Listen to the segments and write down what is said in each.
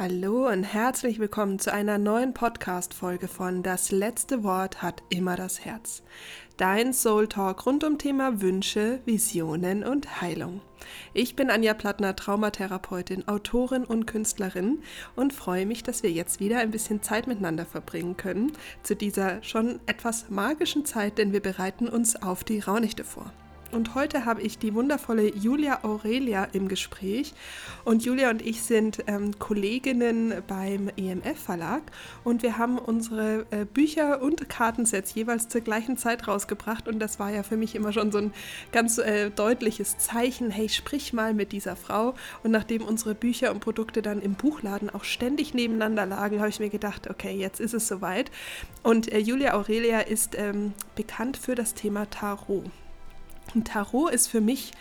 Hallo und herzlich willkommen zu einer neuen Podcast-Folge von Das letzte Wort hat immer das Herz. Dein Soul Talk rund um Thema Wünsche, Visionen und Heilung. Ich bin Anja Plattner, Traumatherapeutin, Autorin und Künstlerin und freue mich, dass wir jetzt wieder ein bisschen Zeit miteinander verbringen können zu dieser schon etwas magischen Zeit, denn wir bereiten uns auf die Raunichte vor. Und heute habe ich die wundervolle Julia Aurelia im Gespräch. Und Julia und ich sind ähm, Kolleginnen beim EMF Verlag. Und wir haben unsere äh, Bücher und Kartensets jeweils zur gleichen Zeit rausgebracht. Und das war ja für mich immer schon so ein ganz äh, deutliches Zeichen. Hey, sprich mal mit dieser Frau. Und nachdem unsere Bücher und Produkte dann im Buchladen auch ständig nebeneinander lagen, habe ich mir gedacht, okay, jetzt ist es soweit. Und äh, Julia Aurelia ist ähm, bekannt für das Thema Tarot. Tarot ist für mich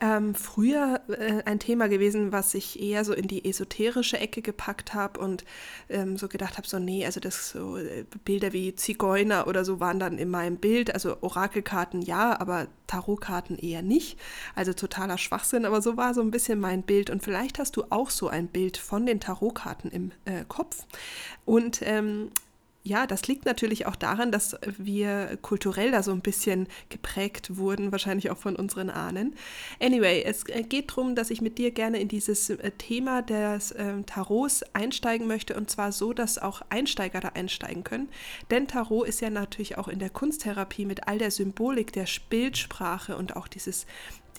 ähm, früher äh, ein Thema gewesen, was ich eher so in die esoterische Ecke gepackt habe und ähm, so gedacht habe, so nee, also das so äh, Bilder wie Zigeuner oder so waren dann in meinem Bild, also Orakelkarten ja, aber Tarotkarten eher nicht, also totaler Schwachsinn, aber so war so ein bisschen mein Bild. Und vielleicht hast du auch so ein Bild von den Tarotkarten im äh, Kopf. Und ähm, ja, das liegt natürlich auch daran, dass wir kulturell da so ein bisschen geprägt wurden, wahrscheinlich auch von unseren Ahnen. Anyway, es äh, geht darum, dass ich mit dir gerne in dieses äh, Thema des äh, Tarots einsteigen möchte und zwar so, dass auch Einsteiger da einsteigen können. Denn Tarot ist ja natürlich auch in der Kunsttherapie mit all der Symbolik der Bildsprache und auch dieses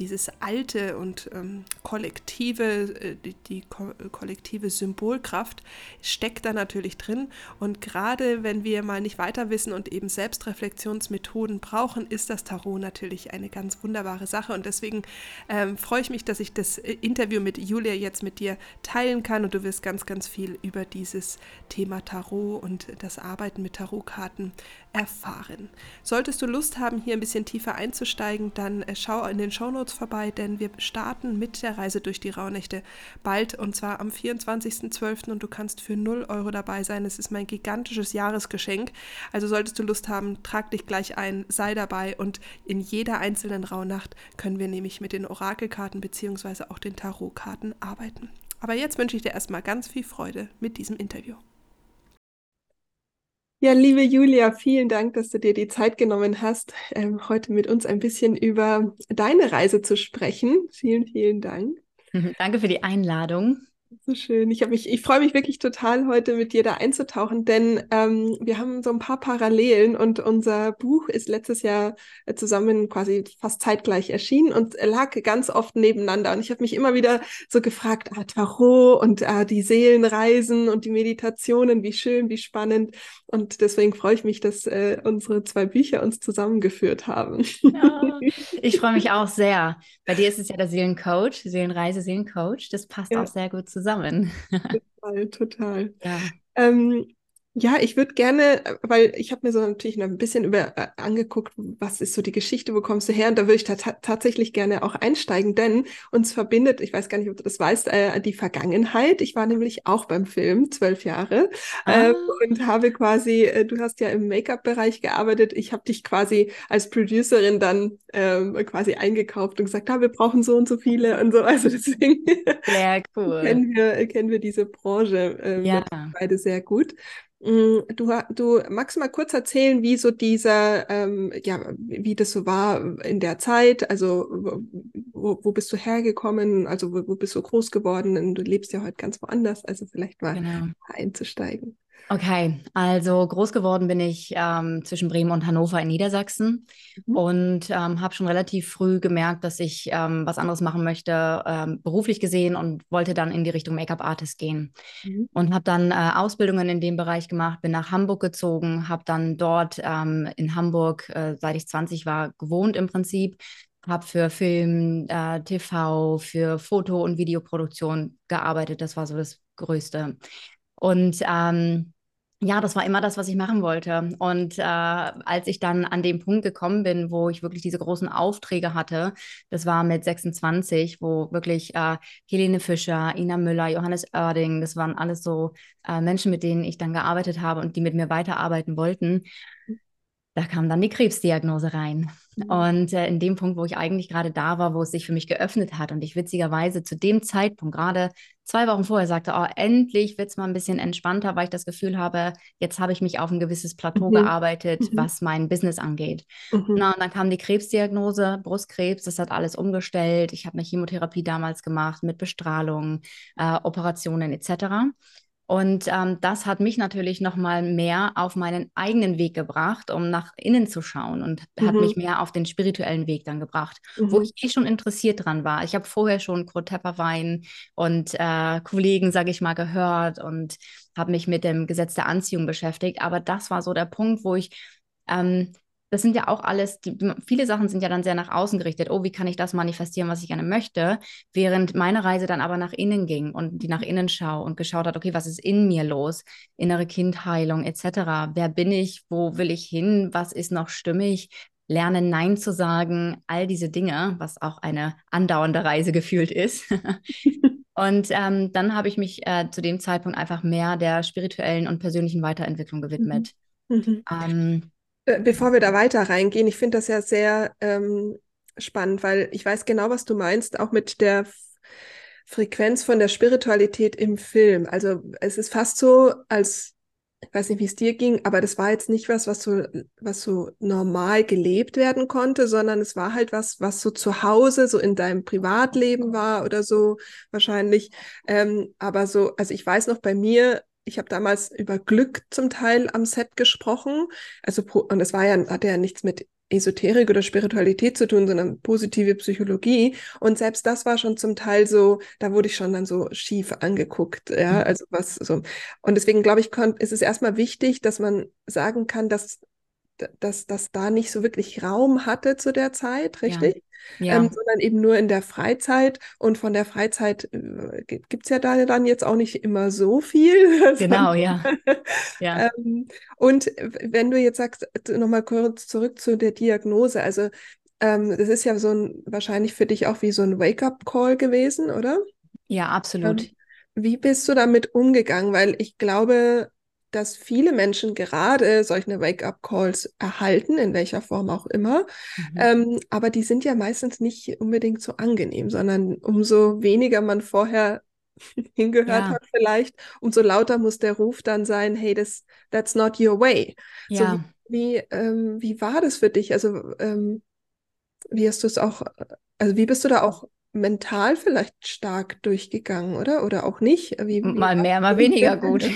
dieses alte und ähm, kollektive, äh, die, die ko kollektive Symbolkraft steckt da natürlich drin. Und gerade wenn wir mal nicht weiter wissen und eben Selbstreflexionsmethoden brauchen, ist das Tarot natürlich eine ganz wunderbare Sache. Und deswegen ähm, freue ich mich, dass ich das äh, Interview mit Julia jetzt mit dir teilen kann und du wirst ganz, ganz viel über dieses Thema Tarot und das Arbeiten mit Tarotkarten erfahren. Solltest du Lust haben, hier ein bisschen tiefer einzusteigen, dann äh, schau in den Shownotes vorbei, denn wir starten mit der Reise durch die Rauhnächte bald und zwar am 24.12. und du kannst für 0 Euro dabei sein. Es ist mein gigantisches Jahresgeschenk. Also solltest du Lust haben, trag dich gleich ein, sei dabei und in jeder einzelnen Rauhnacht können wir nämlich mit den Orakelkarten bzw. auch den Tarotkarten arbeiten. Aber jetzt wünsche ich dir erstmal ganz viel Freude mit diesem Interview. Ja, liebe Julia, vielen Dank, dass du dir die Zeit genommen hast, ähm, heute mit uns ein bisschen über deine Reise zu sprechen. Vielen, vielen Dank. Danke für die Einladung. So schön. Ich mich, ich freue mich wirklich total, heute mit dir da einzutauchen, denn ähm, wir haben so ein paar Parallelen und unser Buch ist letztes Jahr äh, zusammen quasi fast zeitgleich erschienen und lag ganz oft nebeneinander. Und ich habe mich immer wieder so gefragt, ah, Tarot und ah, die Seelenreisen und die Meditationen, wie schön, wie spannend. Und deswegen freue ich mich, dass äh, unsere zwei Bücher uns zusammengeführt haben. Ja, ich freue mich auch sehr. Bei dir ist es ja der Seelencoach, Seelenreise, Seelencoach. Das passt ja. auch sehr gut zusammen zusammen. Total, total. Ja. Ähm, ja, ich würde gerne, äh, weil ich habe mir so natürlich noch ein bisschen über äh, angeguckt, was ist so die Geschichte, wo kommst du her? Und da würde ich ta tatsächlich gerne auch einsteigen, denn uns verbindet, ich weiß gar nicht, ob du das weißt, äh, die Vergangenheit. Ich war nämlich auch beim Film zwölf Jahre äh, ah. und habe quasi, äh, du hast ja im Make-up-Bereich gearbeitet, ich habe dich quasi als Producerin dann ähm, quasi eingekauft und gesagt, ah, wir brauchen so und so viele und so. Also deswegen sehr cool. kennen, wir, kennen wir diese Branche äh, ja. beide sehr gut. Mm, du, du magst mal kurz erzählen, wie so dieser, ähm, ja, wie das so war in der Zeit. Also wo, wo bist du hergekommen? Also wo, wo bist du groß geworden? du lebst ja heute ganz woanders. Also vielleicht mal genau. einzusteigen. Okay, also groß geworden bin ich ähm, zwischen Bremen und Hannover in Niedersachsen mhm. und ähm, habe schon relativ früh gemerkt, dass ich ähm, was anderes machen möchte, ähm, beruflich gesehen und wollte dann in die Richtung Make-up-Artist gehen. Mhm. Und habe dann äh, Ausbildungen in dem Bereich gemacht, bin nach Hamburg gezogen, habe dann dort ähm, in Hamburg, äh, seit ich 20 war, gewohnt im Prinzip, habe für Film, äh, TV, für Foto- und Videoproduktion gearbeitet. Das war so das Größte. Und ähm, ja, das war immer das, was ich machen wollte. Und äh, als ich dann an dem Punkt gekommen bin, wo ich wirklich diese großen Aufträge hatte, das war mit 26, wo wirklich äh, Helene Fischer, Ina Müller, Johannes Oerding, das waren alles so äh, Menschen, mit denen ich dann gearbeitet habe und die mit mir weiterarbeiten wollten. Da kam dann die Krebsdiagnose rein. Mhm. Und äh, in dem Punkt, wo ich eigentlich gerade da war, wo es sich für mich geöffnet hat und ich witzigerweise zu dem Zeitpunkt gerade zwei Wochen vorher sagte, oh, endlich wird es mal ein bisschen entspannter, weil ich das Gefühl habe, jetzt habe ich mich auf ein gewisses Plateau mhm. gearbeitet, mhm. was mein Business angeht. Mhm. Na, und dann kam die Krebsdiagnose, Brustkrebs, das hat alles umgestellt. Ich habe eine Chemotherapie damals gemacht mit Bestrahlung, äh, Operationen etc. Und ähm, das hat mich natürlich noch mal mehr auf meinen eigenen Weg gebracht, um nach innen zu schauen und mhm. hat mich mehr auf den spirituellen Weg dann gebracht, mhm. wo ich eh schon interessiert dran war. Ich habe vorher schon Kurt Tepperwein und äh, Kollegen, sage ich mal, gehört und habe mich mit dem Gesetz der Anziehung beschäftigt. Aber das war so der Punkt, wo ich ähm, das sind ja auch alles, die, viele Sachen sind ja dann sehr nach außen gerichtet. Oh, wie kann ich das manifestieren, was ich gerne möchte? Während meine Reise dann aber nach innen ging und die nach innen schau und geschaut hat, okay, was ist in mir los? Innere Kindheilung etc. Wer bin ich? Wo will ich hin? Was ist noch stimmig? Lernen, Nein zu sagen, all diese Dinge, was auch eine andauernde Reise gefühlt ist. und ähm, dann habe ich mich äh, zu dem Zeitpunkt einfach mehr der spirituellen und persönlichen Weiterentwicklung gewidmet. Mhm. Mhm. Ähm, äh, bevor wir da weiter reingehen, ich finde das ja sehr ähm, spannend, weil ich weiß genau, was du meinst, auch mit der Frequenz von der Spiritualität im Film. Also es ist fast so, als ich weiß nicht, wie es dir ging, aber das war jetzt nicht was, was so, was so normal gelebt werden konnte, sondern es war halt was, was so zu Hause, so in deinem Privatleben war oder so wahrscheinlich. Ähm, aber so, also ich weiß noch bei mir, ich habe damals über Glück zum Teil am Set gesprochen. Also, und das war ja, hatte ja nichts mit Esoterik oder Spiritualität zu tun, sondern positive Psychologie. Und selbst das war schon zum Teil so, da wurde ich schon dann so schief angeguckt. Ja, mhm. also was so. Und deswegen glaube ich, ist es erstmal wichtig, dass man sagen kann, dass dass das da nicht so wirklich Raum hatte zu der Zeit, richtig? Ja. Ja. Ähm, sondern eben nur in der Freizeit. Und von der Freizeit äh, gibt es ja da dann jetzt auch nicht immer so viel. Genau, ja. ja. ähm, und wenn du jetzt sagst, nochmal kurz zurück zu der Diagnose, also ähm, das ist ja so ein, wahrscheinlich für dich auch wie so ein Wake-up-Call gewesen, oder? Ja, absolut. Ähm, wie bist du damit umgegangen? Weil ich glaube, dass viele Menschen gerade solche Wake-up-Calls erhalten, in welcher Form auch immer. Mhm. Ähm, aber die sind ja meistens nicht unbedingt so angenehm, sondern umso weniger man vorher hingehört ja. hat vielleicht, umso lauter muss der Ruf dann sein, hey, das, that's not your way. Ja. So, wie, wie, ähm, wie war das für dich? Also ähm, wie hast du es auch, also wie bist du da auch mental vielleicht stark durchgegangen, oder? Oder auch nicht? Wie, wie mal mehr, mal weniger gut.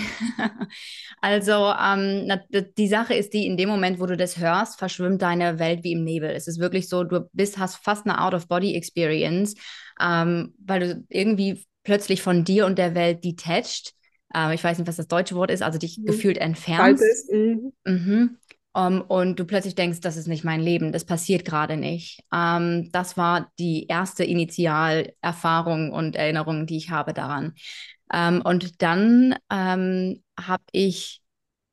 also ähm, die Sache ist die, in dem Moment, wo du das hörst, verschwimmt deine Welt wie im Nebel. Es ist wirklich so, du bist, hast fast eine Out-of-Body-Experience, ähm, weil du irgendwie plötzlich von dir und der Welt detached äh, ich weiß nicht, was das deutsche Wort ist, also dich mhm. gefühlt entfernst. Mhm. Mhm. Um, ähm, und du plötzlich denkst, das ist nicht mein Leben, das passiert gerade nicht. Um, ähm, das war die erste Initialerfahrung und Erinnerung, die ich habe daran. Um, ähm, und dann habe ich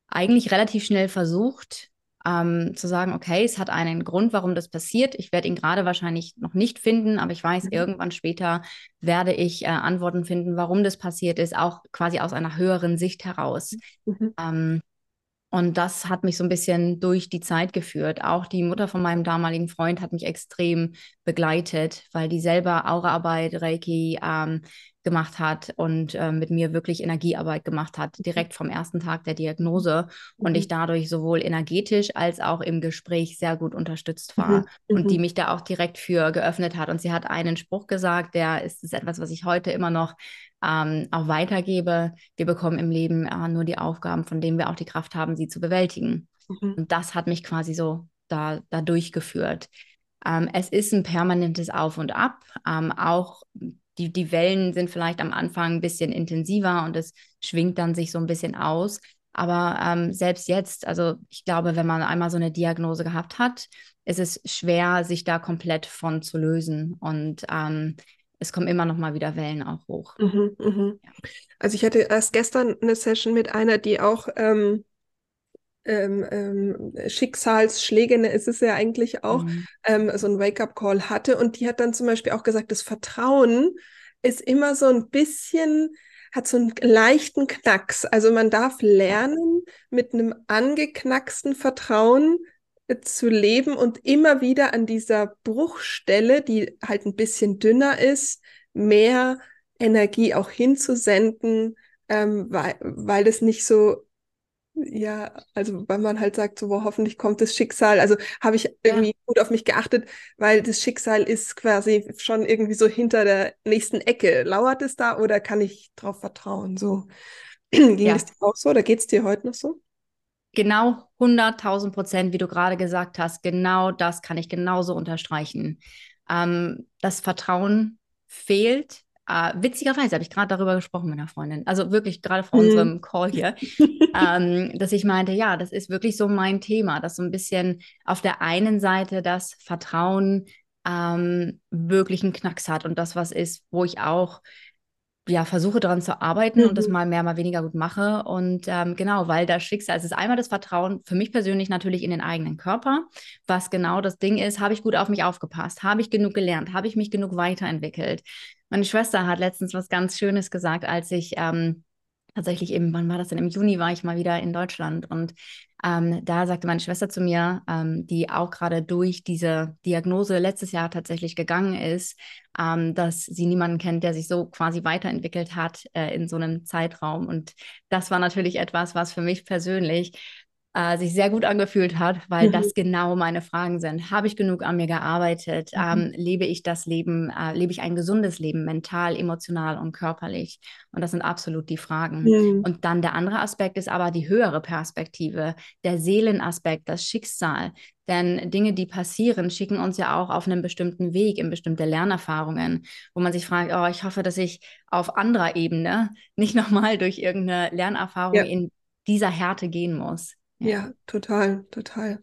eigentlich relativ schnell versucht, zu sagen, okay, es hat einen Grund, warum das passiert. Ich werde ihn gerade wahrscheinlich noch nicht finden, aber ich weiß, mhm. irgendwann später werde ich äh, Antworten finden, warum das passiert ist, auch quasi aus einer höheren Sicht heraus. Mhm. Und das hat mich so ein bisschen durch die Zeit geführt. Auch die Mutter von meinem damaligen Freund hat mich extrem begleitet, weil die selber Auraarbeit, Reiki ähm, gemacht hat und äh, mit mir wirklich Energiearbeit gemacht hat, direkt vom ersten Tag der Diagnose. Und mhm. ich dadurch sowohl energetisch als auch im Gespräch sehr gut unterstützt war mhm. und die mhm. mich da auch direkt für geöffnet hat. Und sie hat einen Spruch gesagt, der ist, ist etwas, was ich heute immer noch ähm, auch weitergebe. Wir bekommen im Leben äh, nur die Aufgaben, von denen wir auch die Kraft haben, sie zu bewältigen. Mhm. Und das hat mich quasi so da, da durchgeführt. Ähm, es ist ein permanentes Auf und Ab. Ähm, auch die, die Wellen sind vielleicht am Anfang ein bisschen intensiver und es schwingt dann sich so ein bisschen aus. Aber ähm, selbst jetzt, also ich glaube, wenn man einmal so eine Diagnose gehabt hat, ist es schwer, sich da komplett von zu lösen. Und ähm, es kommen immer noch mal wieder Wellen auch hoch. Mhm, mh. ja. Also ich hatte erst gestern eine Session mit einer, die auch ähm, ähm, ähm, Schicksalsschläge, ne, ist es ja eigentlich auch, mhm. ähm, so ein Wake-up-Call hatte. Und die hat dann zum Beispiel auch gesagt, das Vertrauen ist immer so ein bisschen, hat so einen leichten Knacks. Also man darf lernen, mit einem angeknacksten Vertrauen zu leben und immer wieder an dieser Bruchstelle, die halt ein bisschen dünner ist, mehr Energie auch hinzusenden, ähm, weil, weil es nicht so ja, also weil man halt sagt, so, wo hoffentlich kommt das Schicksal. Also habe ich irgendwie ja. gut auf mich geachtet, weil das Schicksal ist quasi schon irgendwie so hinter der nächsten Ecke. Lauert es da oder kann ich drauf vertrauen? So ging ja. es dir auch so oder geht es dir heute noch so? Genau 100.000 Prozent, wie du gerade gesagt hast. Genau das kann ich genauso unterstreichen. Ähm, das Vertrauen fehlt äh, witzigerweise habe ich gerade darüber gesprochen mit einer Freundin, also wirklich gerade vor mhm. unserem Call hier, ähm, dass ich meinte, ja, das ist wirklich so mein Thema, dass so ein bisschen auf der einen Seite das Vertrauen ähm, wirklich einen Knacks hat und das was ist, wo ich auch ja, versuche daran zu arbeiten mhm. und das mhm. mal mehr, mal weniger gut mache. Und ähm, genau, weil das Schicksal, es ist einmal das Vertrauen für mich persönlich natürlich in den eigenen Körper, was genau das Ding ist, habe ich gut auf mich aufgepasst, habe ich genug gelernt, habe ich mich genug weiterentwickelt. Meine Schwester hat letztens was ganz Schönes gesagt, als ich ähm, tatsächlich eben, wann war das denn? Im Juni war ich mal wieder in Deutschland und ähm, da sagte meine Schwester zu mir, ähm, die auch gerade durch diese Diagnose letztes Jahr tatsächlich gegangen ist, ähm, dass sie niemanden kennt, der sich so quasi weiterentwickelt hat äh, in so einem Zeitraum. Und das war natürlich etwas, was für mich persönlich äh, sich sehr gut angefühlt hat, weil mhm. das genau meine Fragen sind. Habe ich genug an mir gearbeitet? Mhm. Ähm, lebe ich das Leben, äh, lebe ich ein gesundes Leben, mental, emotional und körperlich? Und das sind absolut die Fragen. Mhm. Und dann der andere Aspekt ist aber die höhere Perspektive, der Seelenaspekt, das Schicksal. Denn Dinge, die passieren, schicken uns ja auch auf einen bestimmten Weg, in bestimmte Lernerfahrungen, wo man sich fragt, oh, ich hoffe, dass ich auf anderer Ebene nicht nochmal durch irgendeine Lernerfahrung ja. in dieser Härte gehen muss. Ja, total, total.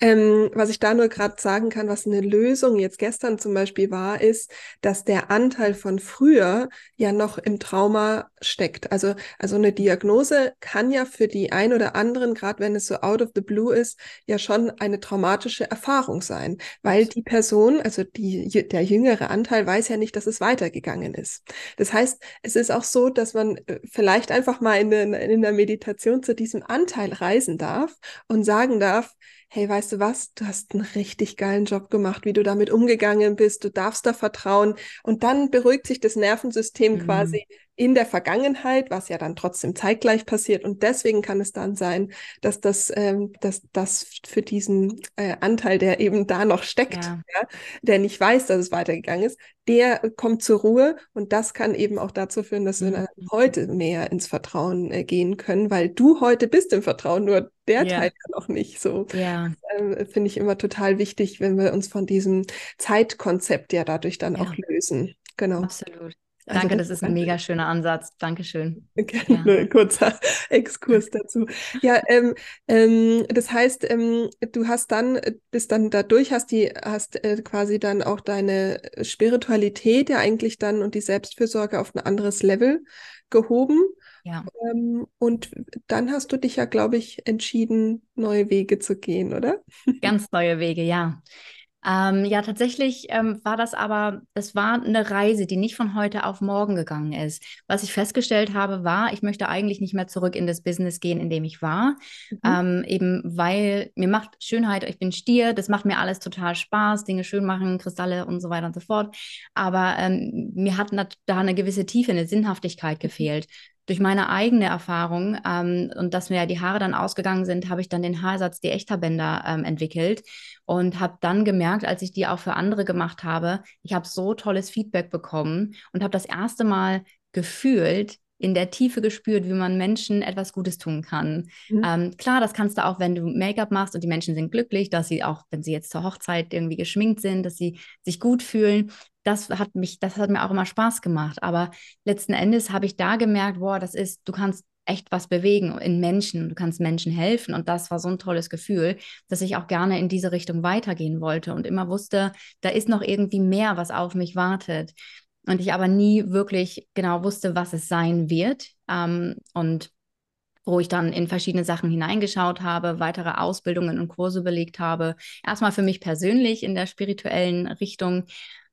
Ähm, was ich da nur gerade sagen kann, was eine Lösung jetzt gestern zum Beispiel war, ist, dass der Anteil von früher ja noch im Trauma steckt. Also, also eine Diagnose kann ja für die ein oder anderen, gerade wenn es so out of the blue ist, ja schon eine traumatische Erfahrung sein, weil die Person, also die, der jüngere Anteil weiß ja nicht, dass es weitergegangen ist. Das heißt, es ist auch so, dass man äh, vielleicht einfach mal in, in der Meditation zu diesem Anteil reisen darf darf und sagen darf, hey, weißt du was, du hast einen richtig geilen Job gemacht, wie du damit umgegangen bist, du darfst da vertrauen. Und dann beruhigt sich das Nervensystem mhm. quasi in der Vergangenheit, was ja dann trotzdem zeitgleich passiert und deswegen kann es dann sein, dass das, ähm, dass das für diesen äh, Anteil, der eben da noch steckt, ja. Ja, der nicht weiß, dass es weitergegangen ist, der kommt zur Ruhe und das kann eben auch dazu führen, dass mhm. wir heute mehr ins Vertrauen äh, gehen können, weil du heute bist im Vertrauen, nur der ja. Teil ja noch nicht so. Ja. Ähm, Finde ich immer total wichtig, wenn wir uns von diesem Zeitkonzept ja dadurch dann auch lösen. Genau. Absolut. Also Danke, das, das ist ein mega schöner Ansatz. Dankeschön. Gerne, ja. kurzer Exkurs dazu. Ja, ähm, ähm, das heißt, ähm, du hast dann, bist dann dadurch, hast die, hast äh, quasi dann auch deine Spiritualität ja eigentlich dann und die Selbstfürsorge auf ein anderes Level gehoben. Ja. Ähm, und dann hast du dich ja, glaube ich, entschieden, neue Wege zu gehen, oder? Ganz neue Wege, ja. Ähm, ja, tatsächlich ähm, war das aber, es war eine Reise, die nicht von heute auf morgen gegangen ist. Was ich festgestellt habe, war, ich möchte eigentlich nicht mehr zurück in das Business gehen, in dem ich war. Mhm. Ähm, eben weil mir macht Schönheit, ich bin Stier, das macht mir alles total Spaß, Dinge schön machen, Kristalle und so weiter und so fort. Aber ähm, mir hat da eine gewisse Tiefe, eine Sinnhaftigkeit mhm. gefehlt durch meine eigene Erfahrung ähm, und dass mir ja die Haare dann ausgegangen sind, habe ich dann den Haarsatz, die Echterbänder ähm, entwickelt und habe dann gemerkt, als ich die auch für andere gemacht habe, ich habe so tolles Feedback bekommen und habe das erste Mal gefühlt, in der Tiefe gespürt, wie man Menschen etwas Gutes tun kann. Mhm. Ähm, klar, das kannst du auch, wenn du Make-up machst und die Menschen sind glücklich, dass sie auch, wenn sie jetzt zur Hochzeit irgendwie geschminkt sind, dass sie sich gut fühlen. Das hat mich, das hat mir auch immer Spaß gemacht. Aber letzten Endes habe ich da gemerkt, boah, das ist, du kannst echt was bewegen in Menschen, du kannst Menschen helfen. Und das war so ein tolles Gefühl, dass ich auch gerne in diese Richtung weitergehen wollte und immer wusste, da ist noch irgendwie mehr, was auf mich wartet und ich aber nie wirklich genau wusste, was es sein wird. Ähm, und wo ich dann in verschiedene Sachen hineingeschaut habe, weitere Ausbildungen und Kurse belegt habe. Erstmal für mich persönlich in der spirituellen Richtung.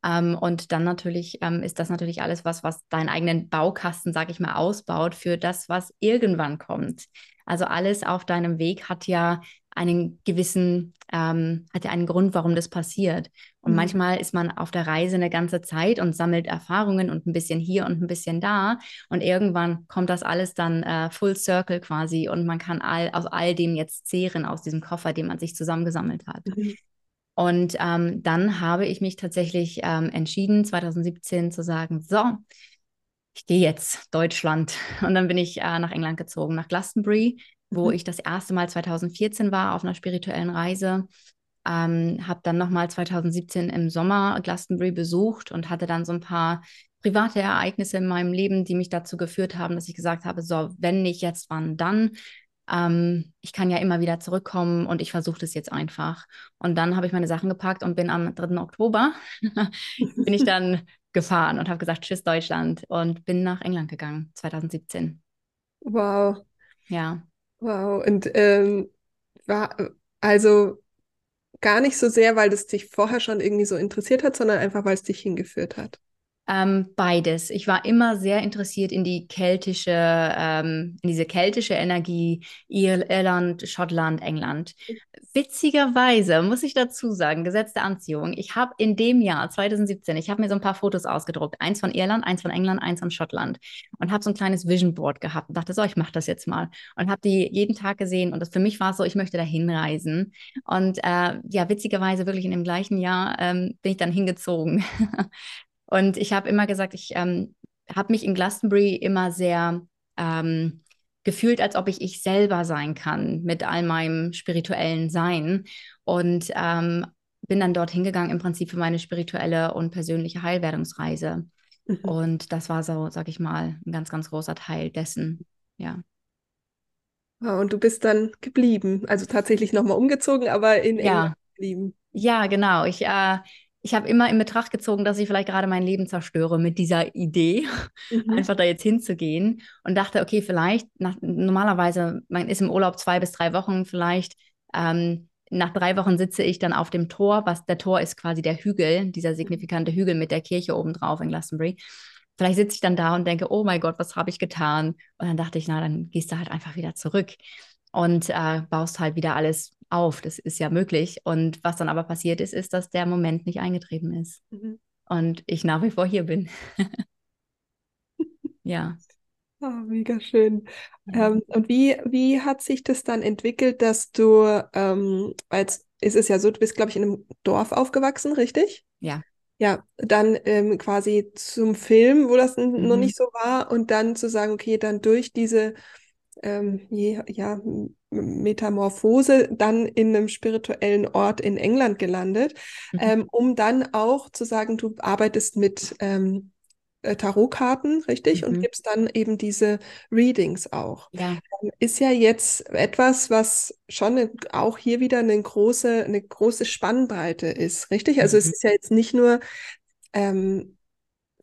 Ähm, und dann natürlich ähm, ist das natürlich alles was, was deinen eigenen Baukasten, sag ich mal, ausbaut für das, was irgendwann kommt. Also alles auf deinem Weg hat ja einen gewissen, ähm, hat ja einen Grund, warum das passiert. Und mhm. manchmal ist man auf der Reise eine ganze Zeit und sammelt Erfahrungen und ein bisschen hier und ein bisschen da. Und irgendwann kommt das alles dann äh, full circle quasi und man kann all, aus all dem jetzt zehren, aus diesem Koffer, den man sich zusammengesammelt hat. Mhm. Und ähm, dann habe ich mich tatsächlich ähm, entschieden, 2017 zu sagen, so, ich gehe jetzt Deutschland. Und dann bin ich äh, nach England gezogen, nach Glastonbury, wo mhm. ich das erste Mal 2014 war auf einer spirituellen Reise. Ähm, habe dann nochmal 2017 im Sommer Glastonbury besucht und hatte dann so ein paar private Ereignisse in meinem Leben, die mich dazu geführt haben, dass ich gesagt habe, so, wenn nicht jetzt, wann dann? Ähm, ich kann ja immer wieder zurückkommen und ich versuche das jetzt einfach. Und dann habe ich meine Sachen gepackt und bin am 3. Oktober, bin ich dann gefahren und habe gesagt, tschüss Deutschland und bin nach England gegangen, 2017. Wow. Ja. Wow. Und ähm, war also gar nicht so sehr, weil das dich vorher schon irgendwie so interessiert hat, sondern einfach, weil es dich hingeführt hat. Ähm, beides. Ich war immer sehr interessiert in die keltische, ähm, in diese keltische Energie, Ir Irland, Schottland, England. Witzigerweise muss ich dazu sagen, gesetzte Anziehung. Ich habe in dem Jahr 2017, ich habe mir so ein paar Fotos ausgedruckt, eins von Irland, eins von England, eins von Schottland und habe so ein kleines Vision Board gehabt und dachte so, ich mache das jetzt mal und habe die jeden Tag gesehen und das für mich war so, ich möchte dahin reisen und äh, ja, witzigerweise wirklich in dem gleichen Jahr ähm, bin ich dann hingezogen. Und ich habe immer gesagt, ich ähm, habe mich in Glastonbury immer sehr ähm, gefühlt, als ob ich ich selber sein kann mit all meinem spirituellen Sein. Und ähm, bin dann dorthin gegangen, im Prinzip für meine spirituelle und persönliche Heilwerdungsreise. Mhm. Und das war so, sag ich mal, ein ganz, ganz großer Teil dessen. Ja. und du bist dann geblieben, also tatsächlich nochmal umgezogen, aber in ja. England geblieben. Ja, genau. Ich, äh, ich habe immer in Betracht gezogen, dass ich vielleicht gerade mein Leben zerstöre mit dieser Idee, mhm. einfach da jetzt hinzugehen und dachte, okay, vielleicht nach, normalerweise, man ist im Urlaub zwei bis drei Wochen, vielleicht ähm, nach drei Wochen sitze ich dann auf dem Tor, was der Tor ist quasi der Hügel, dieser signifikante Hügel mit der Kirche oben drauf in Glastonbury. Vielleicht sitze ich dann da und denke, oh mein Gott, was habe ich getan? Und dann dachte ich, na, dann gehst du halt einfach wieder zurück und äh, baust halt wieder alles auf. Das ist ja möglich. Und was dann aber passiert ist, ist, dass der Moment nicht eingetreten ist. Mhm. Und ich nach wie vor hier bin. ja. Oh, mega schön. Ja. Ähm, und wie, wie hat sich das dann entwickelt, dass du, ähm, als ist es ja so, du bist, glaube ich, in einem Dorf aufgewachsen, richtig? Ja. Ja, dann ähm, quasi zum Film, wo das mhm. noch nicht so war, und dann zu sagen, okay, dann durch diese ähm, ja, Metamorphose dann in einem spirituellen Ort in England gelandet, mhm. ähm, um dann auch zu sagen, du arbeitest mit ähm, äh, Tarotkarten, richtig? Mhm. Und gibst dann eben diese Readings auch. Ja. Ähm, ist ja jetzt etwas, was schon auch hier wieder eine große, eine große Spannbreite ist, richtig? Also mhm. es ist ja jetzt nicht nur ähm,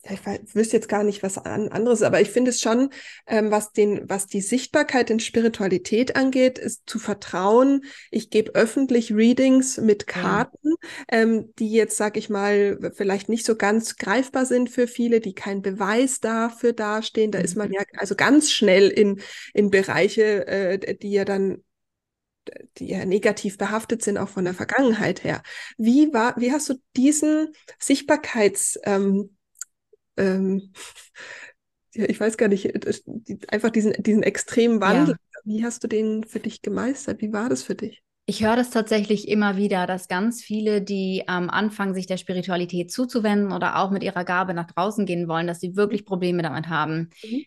ich wüsste jetzt gar nicht was an, anderes, aber ich finde es schon, ähm, was den, was die Sichtbarkeit in Spiritualität angeht, ist zu vertrauen. Ich gebe öffentlich Readings mit Karten, ja. ähm, die jetzt, sag ich mal, vielleicht nicht so ganz greifbar sind für viele, die kein Beweis dafür dastehen. Da mhm. ist man ja also ganz schnell in, in Bereiche, äh, die ja dann die ja negativ behaftet sind, auch von der Vergangenheit her. Wie war, wie hast du diesen Sichtbarkeits, ähm, ähm, ja, ich weiß gar nicht, äh, einfach diesen, diesen extremen Wandel. Ja. Wie hast du den für dich gemeistert? Wie war das für dich? Ich höre das tatsächlich immer wieder, dass ganz viele, die am Anfang sich der Spiritualität zuzuwenden oder auch mit ihrer Gabe nach draußen gehen wollen, dass sie wirklich Probleme damit haben. Mhm.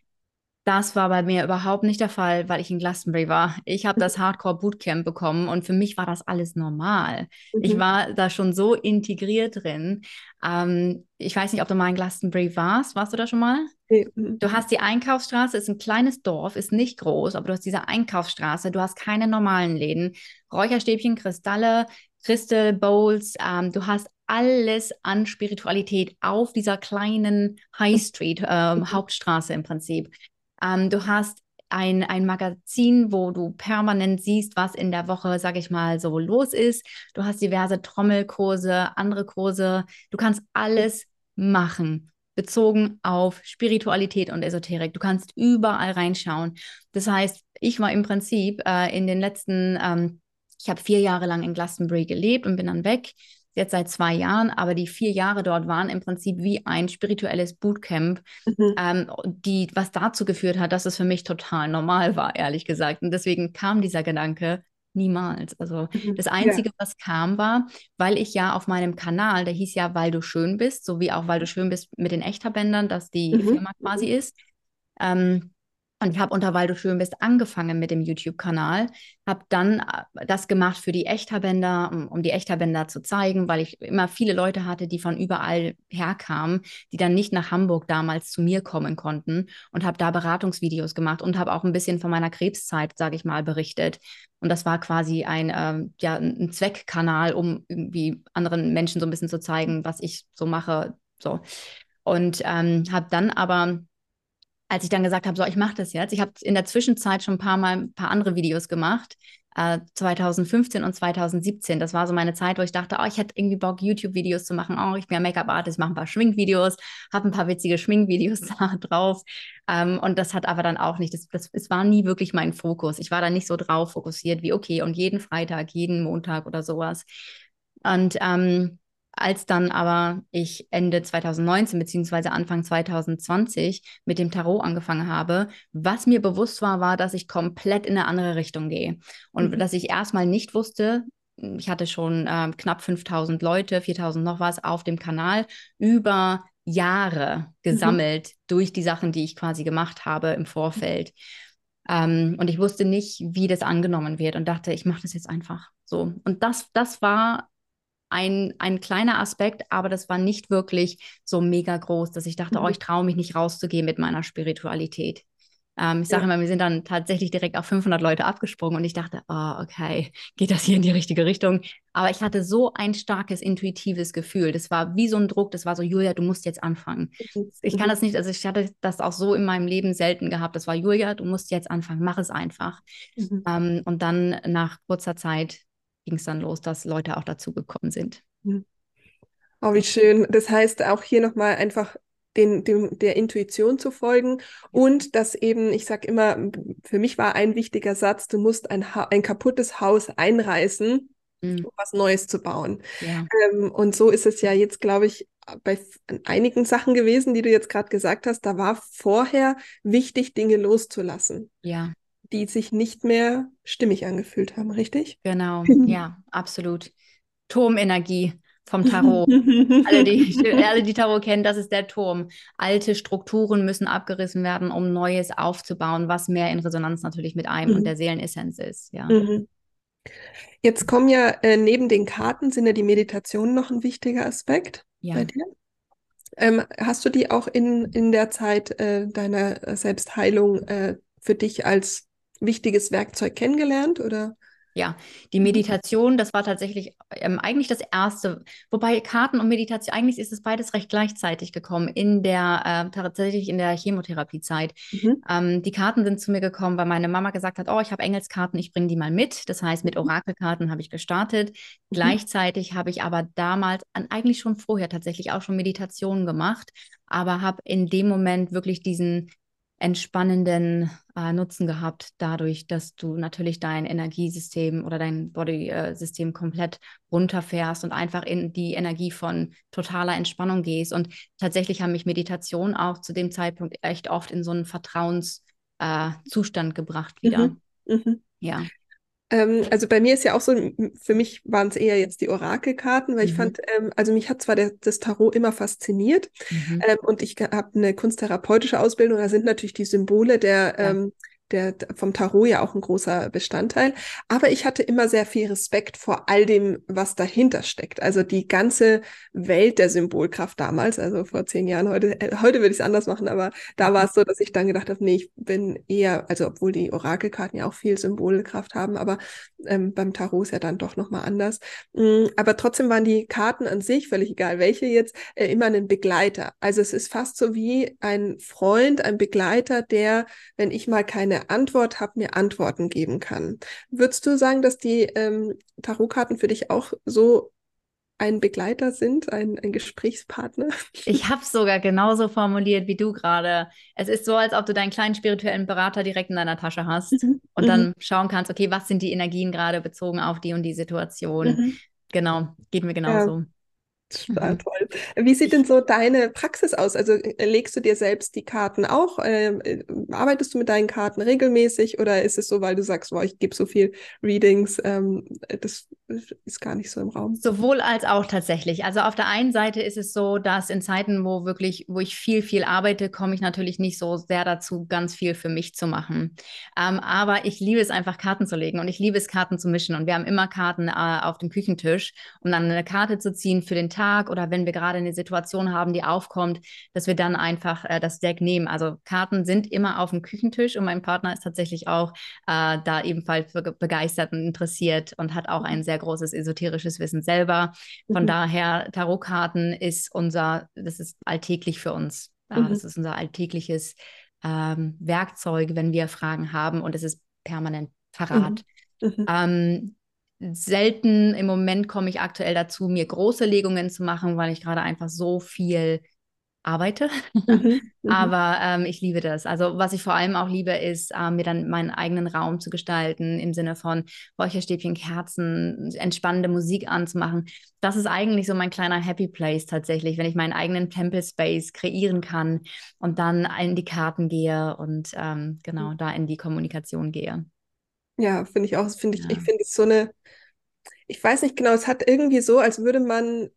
Das war bei mir überhaupt nicht der Fall, weil ich in Glastonbury war. Ich habe das Hardcore Bootcamp bekommen und für mich war das alles normal. Mhm. Ich war da schon so integriert drin. Ähm, ich weiß nicht, ob du mal in Glastonbury warst. Warst du da schon mal? Mhm. Du hast die Einkaufsstraße, ist ein kleines Dorf, ist nicht groß, aber du hast diese Einkaufsstraße, du hast keine normalen Läden. Räucherstäbchen, Kristalle, Crystal Bowls, ähm, du hast alles an Spiritualität auf dieser kleinen High Street, ähm, mhm. Hauptstraße im Prinzip. Ähm, du hast ein, ein Magazin, wo du permanent siehst, was in der Woche, sag ich mal, so los ist. Du hast diverse Trommelkurse, andere Kurse. Du kannst alles machen, bezogen auf Spiritualität und Esoterik. Du kannst überall reinschauen. Das heißt, ich war im Prinzip äh, in den letzten ähm, Ich habe vier Jahre lang in Glastonbury gelebt und bin dann weg jetzt seit zwei Jahren, aber die vier Jahre dort waren im Prinzip wie ein spirituelles Bootcamp, mhm. ähm, die, was dazu geführt hat, dass es für mich total normal war, ehrlich gesagt. Und deswegen kam dieser Gedanke, niemals. Also mhm. das Einzige, ja. was kam, war, weil ich ja auf meinem Kanal, der hieß ja, weil du schön bist, so wie auch, weil du schön bist mit den Echterbändern, dass die mhm. Firma quasi ist. Ähm, und ich habe unter Weil du schön bist angefangen mit dem YouTube-Kanal, habe dann äh, das gemacht für die Echterbänder, um, um die Echterbänder zu zeigen, weil ich immer viele Leute hatte, die von überall herkamen, die dann nicht nach Hamburg damals zu mir kommen konnten und habe da Beratungsvideos gemacht und habe auch ein bisschen von meiner Krebszeit, sage ich mal, berichtet. Und das war quasi ein, ähm, ja, ein Zweckkanal, um irgendwie anderen Menschen so ein bisschen zu zeigen, was ich so mache. So. Und ähm, habe dann aber als ich dann gesagt habe, so, ich mache das jetzt. Ich habe in der Zwischenzeit schon ein paar Mal ein paar andere Videos gemacht, äh, 2015 und 2017. Das war so meine Zeit, wo ich dachte, oh, ich hätte irgendwie Bock, YouTube-Videos zu machen. Oh, ich bin ja Make-up-Artist, mache ein paar Schminkvideos, habe ein paar witzige Schminkvideos da drauf. Ähm, und das hat aber dann auch nicht, das, das, es war nie wirklich mein Fokus. Ich war da nicht so drauf fokussiert wie, okay, und jeden Freitag, jeden Montag oder sowas. Und ähm, als dann aber ich Ende 2019 beziehungsweise Anfang 2020 mit dem Tarot angefangen habe, was mir bewusst war, war, dass ich komplett in eine andere Richtung gehe. Und mhm. dass ich erstmal nicht wusste, ich hatte schon äh, knapp 5000 Leute, 4000 noch was auf dem Kanal über Jahre mhm. gesammelt mhm. durch die Sachen, die ich quasi gemacht habe im Vorfeld. Ähm, und ich wusste nicht, wie das angenommen wird und dachte, ich mache das jetzt einfach so. Und das, das war ein, ein kleiner Aspekt, aber das war nicht wirklich so mega groß, dass ich dachte, oh, mhm. oh, ich traue mich nicht rauszugehen mit meiner Spiritualität. Ähm, ich sage ja. immer, wir sind dann tatsächlich direkt auf 500 Leute abgesprungen und ich dachte, oh, okay, geht das hier in die richtige Richtung? Aber ich hatte so ein starkes intuitives Gefühl. Das war wie so ein Druck. Das war so, Julia, du musst jetzt anfangen. Mhm. Ich kann das nicht, also ich hatte das auch so in meinem Leben selten gehabt. Das war, Julia, du musst jetzt anfangen, mach es einfach. Mhm. Ähm, und dann nach kurzer Zeit ging es dann los, dass Leute auch dazu gekommen sind. Oh, wie schön. Das heißt, auch hier nochmal einfach den, dem, der Intuition zu folgen und dass eben, ich sage immer, für mich war ein wichtiger Satz, du musst ein, ein kaputtes Haus einreißen, mhm. um was Neues zu bauen. Ja. Ähm, und so ist es ja jetzt, glaube ich, bei einigen Sachen gewesen, die du jetzt gerade gesagt hast, da war vorher wichtig, Dinge loszulassen. Ja die sich nicht mehr stimmig angefühlt haben, richtig? Genau, ja, absolut. Turmenergie vom Tarot. alle, die, alle, die Tarot kennen, das ist der Turm. Alte Strukturen müssen abgerissen werden, um Neues aufzubauen, was mehr in Resonanz natürlich mit einem mhm. und der Seelenessenz ist. Ja. Mhm. Jetzt kommen ja äh, neben den Karten sind ja die Meditationen noch ein wichtiger Aspekt ja. bei dir. Ähm, hast du die auch in, in der Zeit äh, deiner Selbstheilung äh, für dich als wichtiges Werkzeug kennengelernt oder? Ja, die mhm. Meditation, das war tatsächlich ähm, eigentlich das erste, wobei Karten und Meditation, eigentlich ist es beides recht gleichzeitig gekommen in der, äh, tatsächlich in der Chemotherapiezeit. Mhm. Ähm, die Karten sind zu mir gekommen, weil meine Mama gesagt hat, oh, ich habe Engelskarten, ich bringe die mal mit. Das heißt, mit mhm. Orakelkarten habe ich gestartet. Mhm. Gleichzeitig habe ich aber damals, eigentlich schon vorher tatsächlich auch schon Meditationen gemacht, aber habe in dem Moment wirklich diesen entspannenden äh, Nutzen gehabt, dadurch, dass du natürlich dein Energiesystem oder dein Body-System komplett runterfährst und einfach in die Energie von totaler Entspannung gehst. Und tatsächlich haben mich Meditationen auch zu dem Zeitpunkt echt oft in so einen Vertrauenszustand äh, gebracht wieder. Mhm. Mhm. Ja. Ähm, also bei mir ist ja auch so, für mich waren es eher jetzt die Orakelkarten, weil mhm. ich fand, ähm, also mich hat zwar der, das Tarot immer fasziniert mhm. ähm, und ich habe eine kunsttherapeutische Ausbildung, da sind natürlich die Symbole der, ja. Der, vom Tarot ja auch ein großer Bestandteil. Aber ich hatte immer sehr viel Respekt vor all dem, was dahinter steckt. Also die ganze Welt der Symbolkraft damals, also vor zehn Jahren, heute, äh, heute würde ich es anders machen, aber da war es so, dass ich dann gedacht habe, nee, ich bin eher, also obwohl die Orakelkarten ja auch viel Symbolkraft haben, aber ähm, beim Tarot ist ja dann doch nochmal anders. Mhm, aber trotzdem waren die Karten an sich, völlig egal welche jetzt, äh, immer ein Begleiter. Also es ist fast so wie ein Freund, ein Begleiter, der, wenn ich mal keine Antwort habe, mir Antworten geben kann. Würdest du sagen, dass die ähm, Tarotkarten für dich auch so ein Begleiter sind, ein, ein Gesprächspartner. Ich habe es sogar genauso formuliert wie du gerade. Es ist so, als ob du deinen kleinen spirituellen Berater direkt in deiner Tasche hast mhm. und dann mhm. schauen kannst, okay, was sind die Energien gerade bezogen auf die und die Situation. Mhm. Genau, geht mir genauso. Ja. Total mhm. toll. Wie sieht denn so deine Praxis aus? Also äh, legst du dir selbst die Karten auch? Ähm, äh, arbeitest du mit deinen Karten regelmäßig oder ist es so, weil du sagst, boah, ich gebe so viel Readings, ähm, das ist gar nicht so im Raum? Sowohl als auch tatsächlich. Also auf der einen Seite ist es so, dass in Zeiten, wo wirklich, wo ich viel, viel arbeite, komme ich natürlich nicht so sehr dazu, ganz viel für mich zu machen. Ähm, aber ich liebe es einfach, Karten zu legen und ich liebe es, Karten zu mischen. Und wir haben immer Karten äh, auf dem Küchentisch, um dann eine Karte zu ziehen für den Tag Tag oder wenn wir gerade eine Situation haben, die aufkommt, dass wir dann einfach äh, das Deck nehmen. Also Karten sind immer auf dem Küchentisch und mein Partner ist tatsächlich auch äh, da ebenfalls begeistert und interessiert und hat auch ein sehr großes esoterisches Wissen selber. Von mhm. daher, Tarotkarten ist unser, das ist alltäglich für uns. Äh, mhm. Das ist unser alltägliches ähm, Werkzeug, wenn wir Fragen haben und es ist permanent parat. Mhm. mhm. Ähm, selten im Moment komme ich aktuell dazu, mir große Legungen zu machen, weil ich gerade einfach so viel arbeite. Mhm, mhm, Aber ähm, ich liebe das. Also was ich vor allem auch liebe, ist, äh, mir dann meinen eigenen Raum zu gestalten, im Sinne von Räucherstäbchen, Kerzen, entspannende Musik anzumachen. Das ist eigentlich so mein kleiner Happy Place tatsächlich, wenn ich meinen eigenen Temple Space kreieren kann und dann in die Karten gehe und ähm, genau mhm. da in die Kommunikation gehe. Ja, finde ich auch. Finde ich, ja. ich finde es so eine, ich weiß nicht genau, es hat irgendwie so, als würde man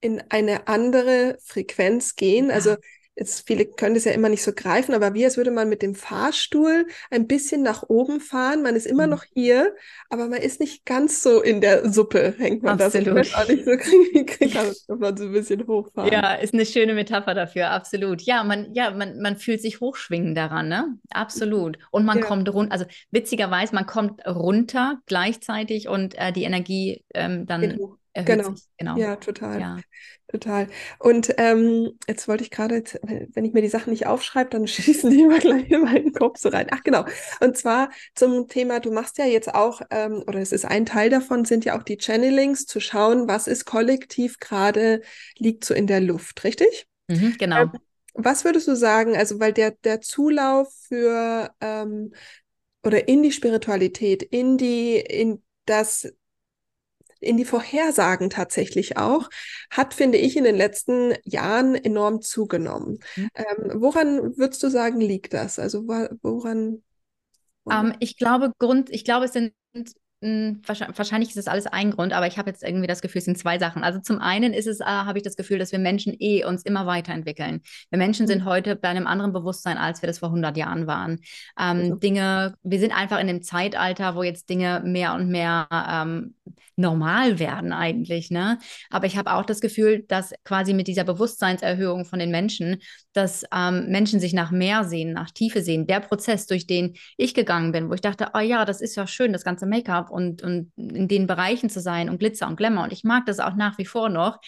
in eine andere Frequenz gehen. Also ja. Also Jetzt, viele können das ja immer nicht so greifen, aber wie als würde man mit dem Fahrstuhl ein bisschen nach oben fahren. Man ist immer mhm. noch hier, aber man ist nicht ganz so in der Suppe, hängt man absolut. das. auch nicht so kriegen, kriegen, kann man so ein bisschen hochfahren. Ja, ist eine schöne Metapher dafür, absolut. Ja, man, ja, man, man fühlt sich hochschwingen daran, ne? Absolut. Und man ja. kommt runter, also witzigerweise, man kommt runter gleichzeitig und äh, die Energie ähm, dann erhöht genau. sich. Genau. Ja, total. Ja. Total. Und ähm, jetzt wollte ich gerade, wenn ich mir die Sachen nicht aufschreibe, dann schießen die immer gleich in meinen Kopf so rein. Ach genau. Und zwar zum Thema, du machst ja jetzt auch, ähm, oder es ist ein Teil davon, sind ja auch die Channelings, zu schauen, was ist kollektiv gerade, liegt so in der Luft, richtig? Mhm, genau. Ähm, was würdest du sagen, also weil der, der Zulauf für ähm, oder in die Spiritualität, in die, in das in die Vorhersagen tatsächlich auch, hat, finde ich, in den letzten Jahren enorm zugenommen. Mhm. Ähm, woran würdest du sagen, liegt das? Also woran? woran? Um, ähm, ich glaube, Grund, ich glaube, es sind wahrscheinlich ist das alles ein Grund, aber ich habe jetzt irgendwie das Gefühl, es sind zwei Sachen. Also zum einen ist es, äh, habe ich das Gefühl, dass wir Menschen eh uns immer weiterentwickeln. Wir Menschen sind mhm. heute bei einem anderen Bewusstsein, als wir das vor 100 Jahren waren. Ähm, also. Dinge, wir sind einfach in dem Zeitalter, wo jetzt Dinge mehr und mehr ähm, normal werden eigentlich. Ne? Aber ich habe auch das Gefühl, dass quasi mit dieser Bewusstseinserhöhung von den Menschen, dass ähm, Menschen sich nach mehr sehen, nach Tiefe sehen. Der Prozess, durch den ich gegangen bin, wo ich dachte, oh ja, das ist ja schön, das ganze Make-up und, und in den Bereichen zu sein und Glitzer und Glamour. Und ich mag das auch nach wie vor noch.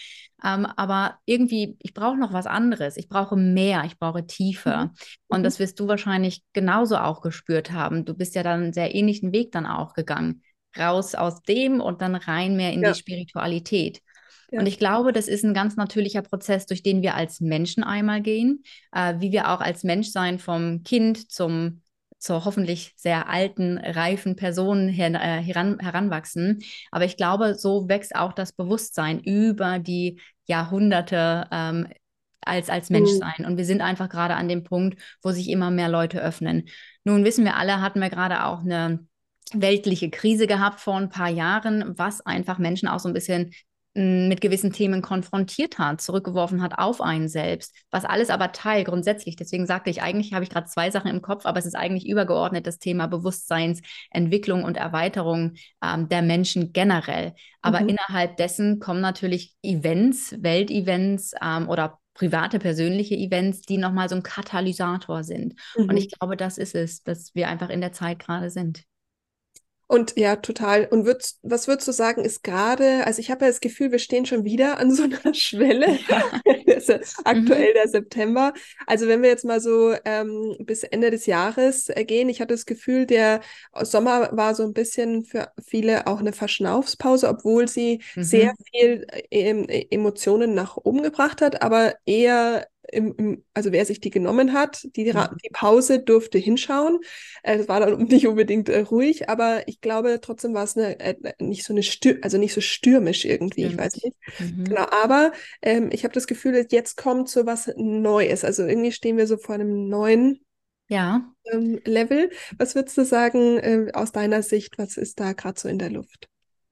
Ähm, aber irgendwie, ich brauche noch was anderes. Ich brauche mehr, ich brauche Tiefe. Mhm. Und mhm. das wirst du wahrscheinlich genauso auch gespürt haben. Du bist ja dann einen sehr ähnlichen Weg dann auch gegangen. Raus aus dem und dann rein mehr in ja. die Spiritualität. Ja. Und ich glaube, das ist ein ganz natürlicher Prozess, durch den wir als Menschen einmal gehen, äh, wie wir auch als Menschsein vom Kind zum zur hoffentlich sehr alten, reifen Person äh, heran, heranwachsen. Aber ich glaube, so wächst auch das Bewusstsein über die Jahrhunderte ähm, als, als Menschsein. Mhm. Und wir sind einfach gerade an dem Punkt, wo sich immer mehr Leute öffnen. Nun wissen wir alle, hatten wir gerade auch eine weltliche Krise gehabt vor ein paar Jahren, was einfach Menschen auch so ein bisschen mit gewissen Themen konfrontiert hat, zurückgeworfen hat auf einen selbst, was alles aber Teil grundsätzlich. Deswegen sagte ich, eigentlich habe ich gerade zwei Sachen im Kopf, aber es ist eigentlich übergeordnet das Thema Bewusstseinsentwicklung und Erweiterung ähm, der Menschen generell. Aber mhm. innerhalb dessen kommen natürlich Events, Weltevents ähm, oder private, persönliche Events, die nochmal so ein Katalysator sind. Mhm. Und ich glaube, das ist es, dass wir einfach in der Zeit gerade sind. Und ja, total. Und würd, was würdest du sagen, ist gerade, also ich habe ja das Gefühl, wir stehen schon wieder an so einer Schwelle. Ja. aktuell mhm. der September. Also wenn wir jetzt mal so ähm, bis Ende des Jahres äh, gehen, ich hatte das Gefühl, der Sommer war so ein bisschen für viele auch eine Verschnaufspause, obwohl sie mhm. sehr viel äh, Emotionen nach oben gebracht hat, aber eher im, im, also wer sich die genommen hat, die, mhm. die Pause durfte hinschauen. Äh, es war dann nicht unbedingt äh, ruhig, aber ich glaube, trotzdem war es eine, äh, nicht so eine Stür also nicht so stürmisch irgendwie, Stimmt. ich weiß nicht. Mhm. Genau, aber ähm, ich habe das Gefühl, jetzt kommt so was Neues. Also irgendwie stehen wir so vor einem neuen ja. ähm, Level. Was würdest du sagen äh, aus deiner Sicht, was ist da gerade so in der Luft?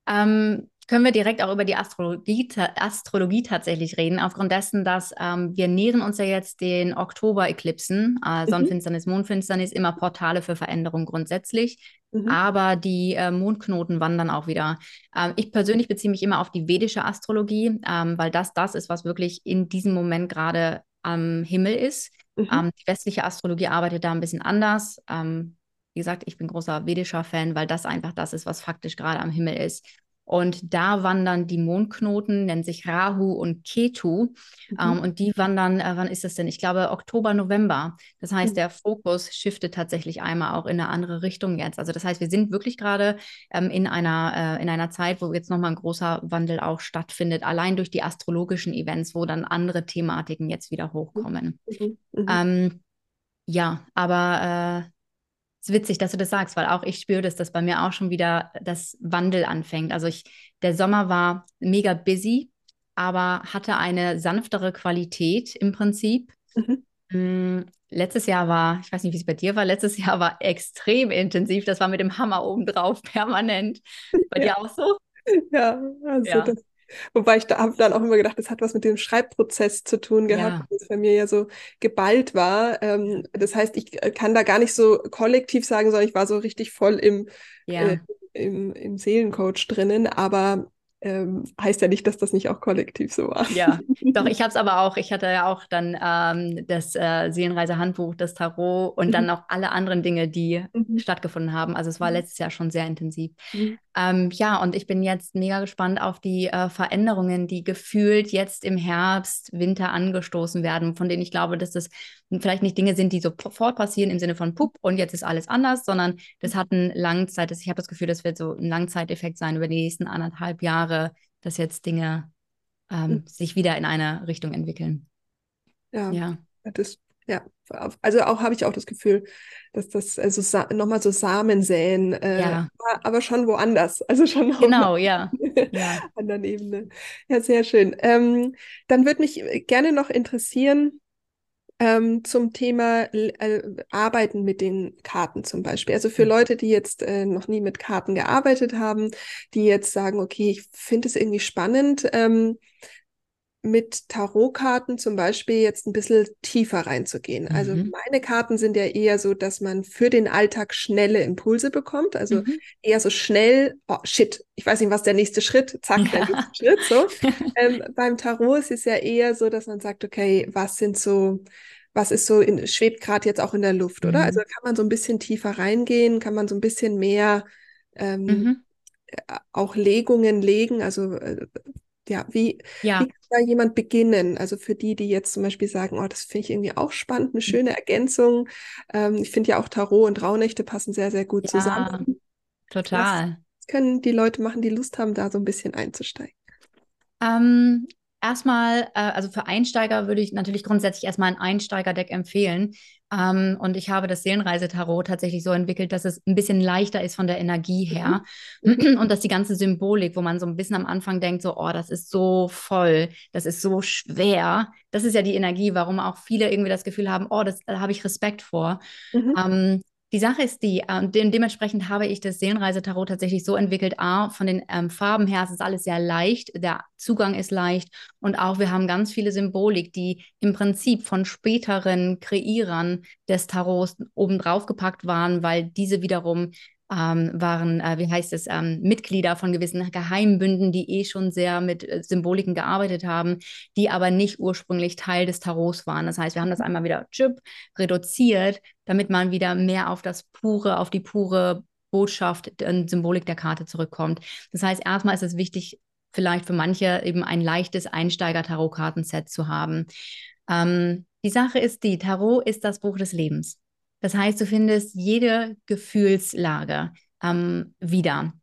Ähm, können wir direkt auch über die Astrologie, Astrologie tatsächlich reden, aufgrund dessen, dass ähm, wir nähern uns ja jetzt den Oktober-Eklipsen, äh, mhm. Sonnenfinsternis, Mondfinsternis, immer Portale für Veränderung grundsätzlich. Mhm. Aber die äh, Mondknoten wandern auch wieder. Ähm, ich persönlich beziehe mich immer auf die vedische Astrologie, ähm, weil das das ist, was wirklich in diesem Moment gerade am Himmel ist. Mhm. Ähm, die westliche Astrologie arbeitet da ein bisschen anders. Ähm, wie gesagt, ich bin großer vedischer Fan, weil das einfach das ist, was faktisch gerade am Himmel ist. Und da wandern die Mondknoten, nennen sich Rahu und Ketu. Mhm. Ähm, und die wandern, äh, wann ist das denn? Ich glaube Oktober, November. Das heißt, mhm. der Fokus shiftet tatsächlich einmal auch in eine andere Richtung jetzt. Also das heißt, wir sind wirklich gerade ähm, in, einer, äh, in einer Zeit, wo jetzt nochmal ein großer Wandel auch stattfindet, allein durch die astrologischen Events, wo dann andere Thematiken jetzt wieder hochkommen. Mhm. mhm. Ähm, ja, aber äh, es ist witzig, dass du das sagst, weil auch ich spüre, dass das bei mir auch schon wieder das Wandel anfängt. Also ich, der Sommer war mega busy, aber hatte eine sanftere Qualität im Prinzip. Mhm. Mm, letztes Jahr war, ich weiß nicht, wie es bei dir war, letztes Jahr war extrem intensiv. Das war mit dem Hammer obendrauf permanent. Bei ja. dir auch so? Ja, also ja. das Wobei ich da habe dann auch immer gedacht, das hat was mit dem Schreibprozess zu tun gehabt, ja. das bei mir ja so geballt war. Ähm, das heißt, ich kann da gar nicht so kollektiv sagen, sondern ich war so richtig voll im, ja. äh, im, im Seelencoach drinnen. Aber ähm, heißt ja nicht, dass das nicht auch kollektiv so war. Ja, doch, ich habe es aber auch, ich hatte ja auch dann ähm, das äh, Seelenreise-Handbuch, das Tarot und mhm. dann auch alle anderen Dinge, die mhm. stattgefunden haben. Also es war mhm. letztes Jahr schon sehr intensiv. Mhm. Ähm, ja, und ich bin jetzt mega gespannt auf die äh, Veränderungen, die gefühlt jetzt im Herbst, Winter angestoßen werden, von denen ich glaube, dass das vielleicht nicht Dinge sind, die sofort passieren im Sinne von Pup und jetzt ist alles anders, sondern das hat einen Langzeit, ich habe das Gefühl, das wird so ein Langzeiteffekt sein über die nächsten anderthalb Jahre, dass jetzt Dinge ähm, mhm. sich wieder in eine Richtung entwickeln. Ja, ja. das ja, also auch habe ich auch das Gefühl, dass das also nochmal so Samen säen, äh, ja. aber schon woanders, also schon genau, ja. ja. anderen Ebene. Ja, sehr schön. Ähm, dann würde mich gerne noch interessieren ähm, zum Thema äh, Arbeiten mit den Karten zum Beispiel. Also für mhm. Leute, die jetzt äh, noch nie mit Karten gearbeitet haben, die jetzt sagen, okay, ich finde es irgendwie spannend. Ähm, mit Tarotkarten zum Beispiel jetzt ein bisschen tiefer reinzugehen. Also mhm. meine Karten sind ja eher so, dass man für den Alltag schnelle Impulse bekommt. Also mhm. eher so schnell, oh shit, ich weiß nicht, was der nächste Schritt, zack, ja. der nächste Schritt. So. ähm, beim Tarot ist es ja eher so, dass man sagt, okay, was sind so, was ist so, in, schwebt gerade jetzt auch in der Luft, oder? Also mhm. kann man so ein bisschen tiefer reingehen, kann man so ein bisschen mehr ähm, mhm. äh, auch Legungen legen, also äh, ja, wie, ja. wie kann da jemand beginnen? Also für die, die jetzt zum Beispiel sagen, oh, das finde ich irgendwie auch spannend, eine mhm. schöne Ergänzung. Ähm, ich finde ja auch Tarot und Rauhnächte passen sehr, sehr gut ja, zusammen. Total. Was können die Leute machen, die Lust haben, da so ein bisschen einzusteigen? Ähm, erstmal, äh, also für Einsteiger würde ich natürlich grundsätzlich erstmal ein Einsteigerdeck empfehlen. Ähm, und ich habe das Seelenreisetarot tatsächlich so entwickelt, dass es ein bisschen leichter ist von der Energie her. Mhm. Und dass die ganze Symbolik, wo man so ein bisschen am Anfang denkt, so, oh, das ist so voll, das ist so schwer. Das ist ja die Energie, warum auch viele irgendwie das Gefühl haben, oh, das, da habe ich Respekt vor. Mhm. Ähm, die Sache ist die, äh, de dementsprechend habe ich das Seelenreisetarot tatsächlich so entwickelt, A, von den ähm, Farben her es ist alles sehr leicht, der Zugang ist leicht und auch wir haben ganz viele Symbolik, die im Prinzip von späteren Kreierern des Tarots obendrauf gepackt waren, weil diese wiederum ähm, waren, äh, wie heißt es, ähm, Mitglieder von gewissen Geheimbünden, die eh schon sehr mit äh, Symboliken gearbeitet haben, die aber nicht ursprünglich Teil des Tarots waren. Das heißt, wir haben das einmal wieder chip reduziert, damit man wieder mehr auf das pure, auf die pure Botschaft und Symbolik der Karte zurückkommt. Das heißt, erstmal ist es wichtig, vielleicht für manche eben ein leichtes Einsteiger-Tarot-Kartenset zu haben. Ähm, die Sache ist die, Tarot ist das Buch des Lebens. Das heißt, du findest jede Gefühlslage ähm, wieder.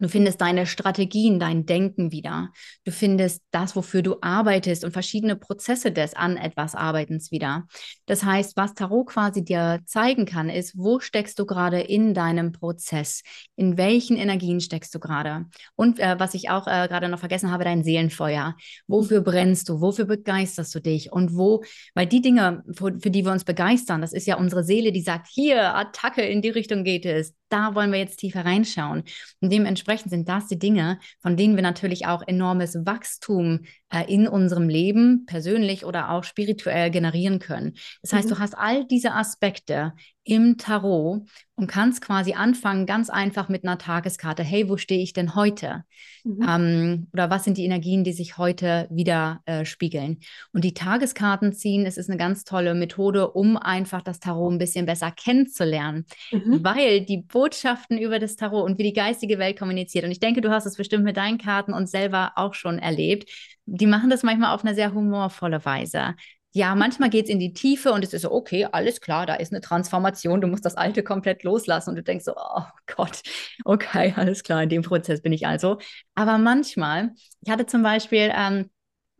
Du findest deine Strategien, dein Denken wieder. Du findest das, wofür du arbeitest und verschiedene Prozesse des an etwas Arbeitens wieder. Das heißt, was Tarot quasi dir zeigen kann, ist, wo steckst du gerade in deinem Prozess? In welchen Energien steckst du gerade? Und äh, was ich auch äh, gerade noch vergessen habe, dein Seelenfeuer. Wofür brennst du? Wofür begeisterst du dich? Und wo, weil die Dinge, für, für die wir uns begeistern, das ist ja unsere Seele, die sagt, hier, Attacke, in die Richtung geht es da wollen wir jetzt tiefer reinschauen. Und dementsprechend sind das die Dinge, von denen wir natürlich auch enormes Wachstum äh, in unserem Leben, persönlich oder auch spirituell generieren können. Das heißt, mhm. du hast all diese Aspekte im Tarot und kannst quasi anfangen, ganz einfach mit einer Tageskarte. Hey, wo stehe ich denn heute? Mhm. Ähm, oder was sind die Energien, die sich heute wieder äh, spiegeln? Und die Tageskarten ziehen, es ist eine ganz tolle Methode, um einfach das Tarot ein bisschen besser kennenzulernen, mhm. weil die Botschaften über das Tarot und wie die geistige Welt kommuniziert. Und ich denke, du hast es bestimmt mit deinen Karten und selber auch schon erlebt. Die machen das manchmal auf eine sehr humorvolle Weise ja, manchmal geht es in die Tiefe und es ist so, okay, alles klar, da ist eine Transformation, du musst das Alte komplett loslassen und du denkst so, oh Gott, okay, alles klar, in dem Prozess bin ich also. Aber manchmal, ich hatte zum Beispiel ähm,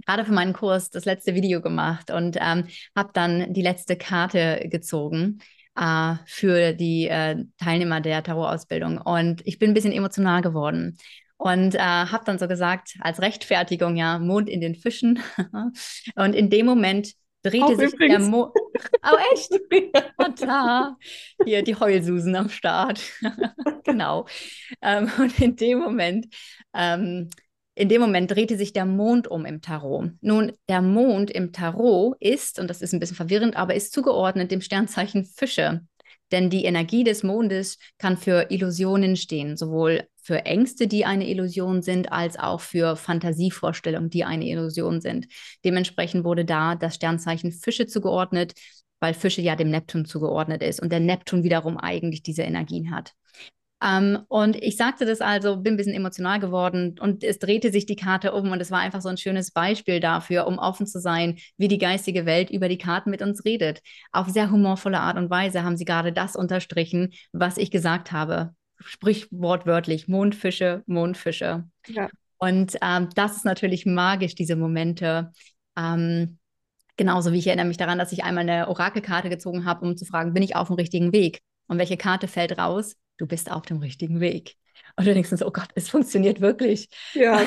gerade für meinen Kurs das letzte Video gemacht und ähm, habe dann die letzte Karte gezogen. Uh, für die uh, Teilnehmer der Tarot-Ausbildung. Und ich bin ein bisschen emotional geworden. Und äh, habe dann so gesagt, als Rechtfertigung, ja, Mond in den Fischen. und in dem Moment drehte Auch sich übrigens. der Mond. Oh, echt? Und da, hier die Heulsusen am Start. genau. Ähm, und in dem Moment, ähm, in dem Moment drehte sich der Mond um im Tarot. Nun, der Mond im Tarot ist, und das ist ein bisschen verwirrend, aber ist zugeordnet dem Sternzeichen Fische. Denn die Energie des Mondes kann für Illusionen stehen, sowohl für Ängste, die eine Illusion sind, als auch für Fantasievorstellungen, die eine Illusion sind. Dementsprechend wurde da das Sternzeichen Fische zugeordnet, weil Fische ja dem Neptun zugeordnet ist und der Neptun wiederum eigentlich diese Energien hat. Ähm, und ich sagte das also, bin ein bisschen emotional geworden und es drehte sich die Karte um und es war einfach so ein schönes Beispiel dafür, um offen zu sein, wie die geistige Welt über die Karten mit uns redet. Auf sehr humorvolle Art und Weise haben sie gerade das unterstrichen, was ich gesagt habe sprich wortwörtlich Mondfische, Mondfische. Ja. Und ähm, das ist natürlich magisch, diese Momente. Ähm, genauso wie ich erinnere mich daran, dass ich einmal eine Orakelkarte gezogen habe, um zu fragen, bin ich auf dem richtigen Weg? Und welche Karte fällt raus? Du bist auf dem richtigen Weg. Und du denkst so, oh Gott, es funktioniert wirklich. Ja.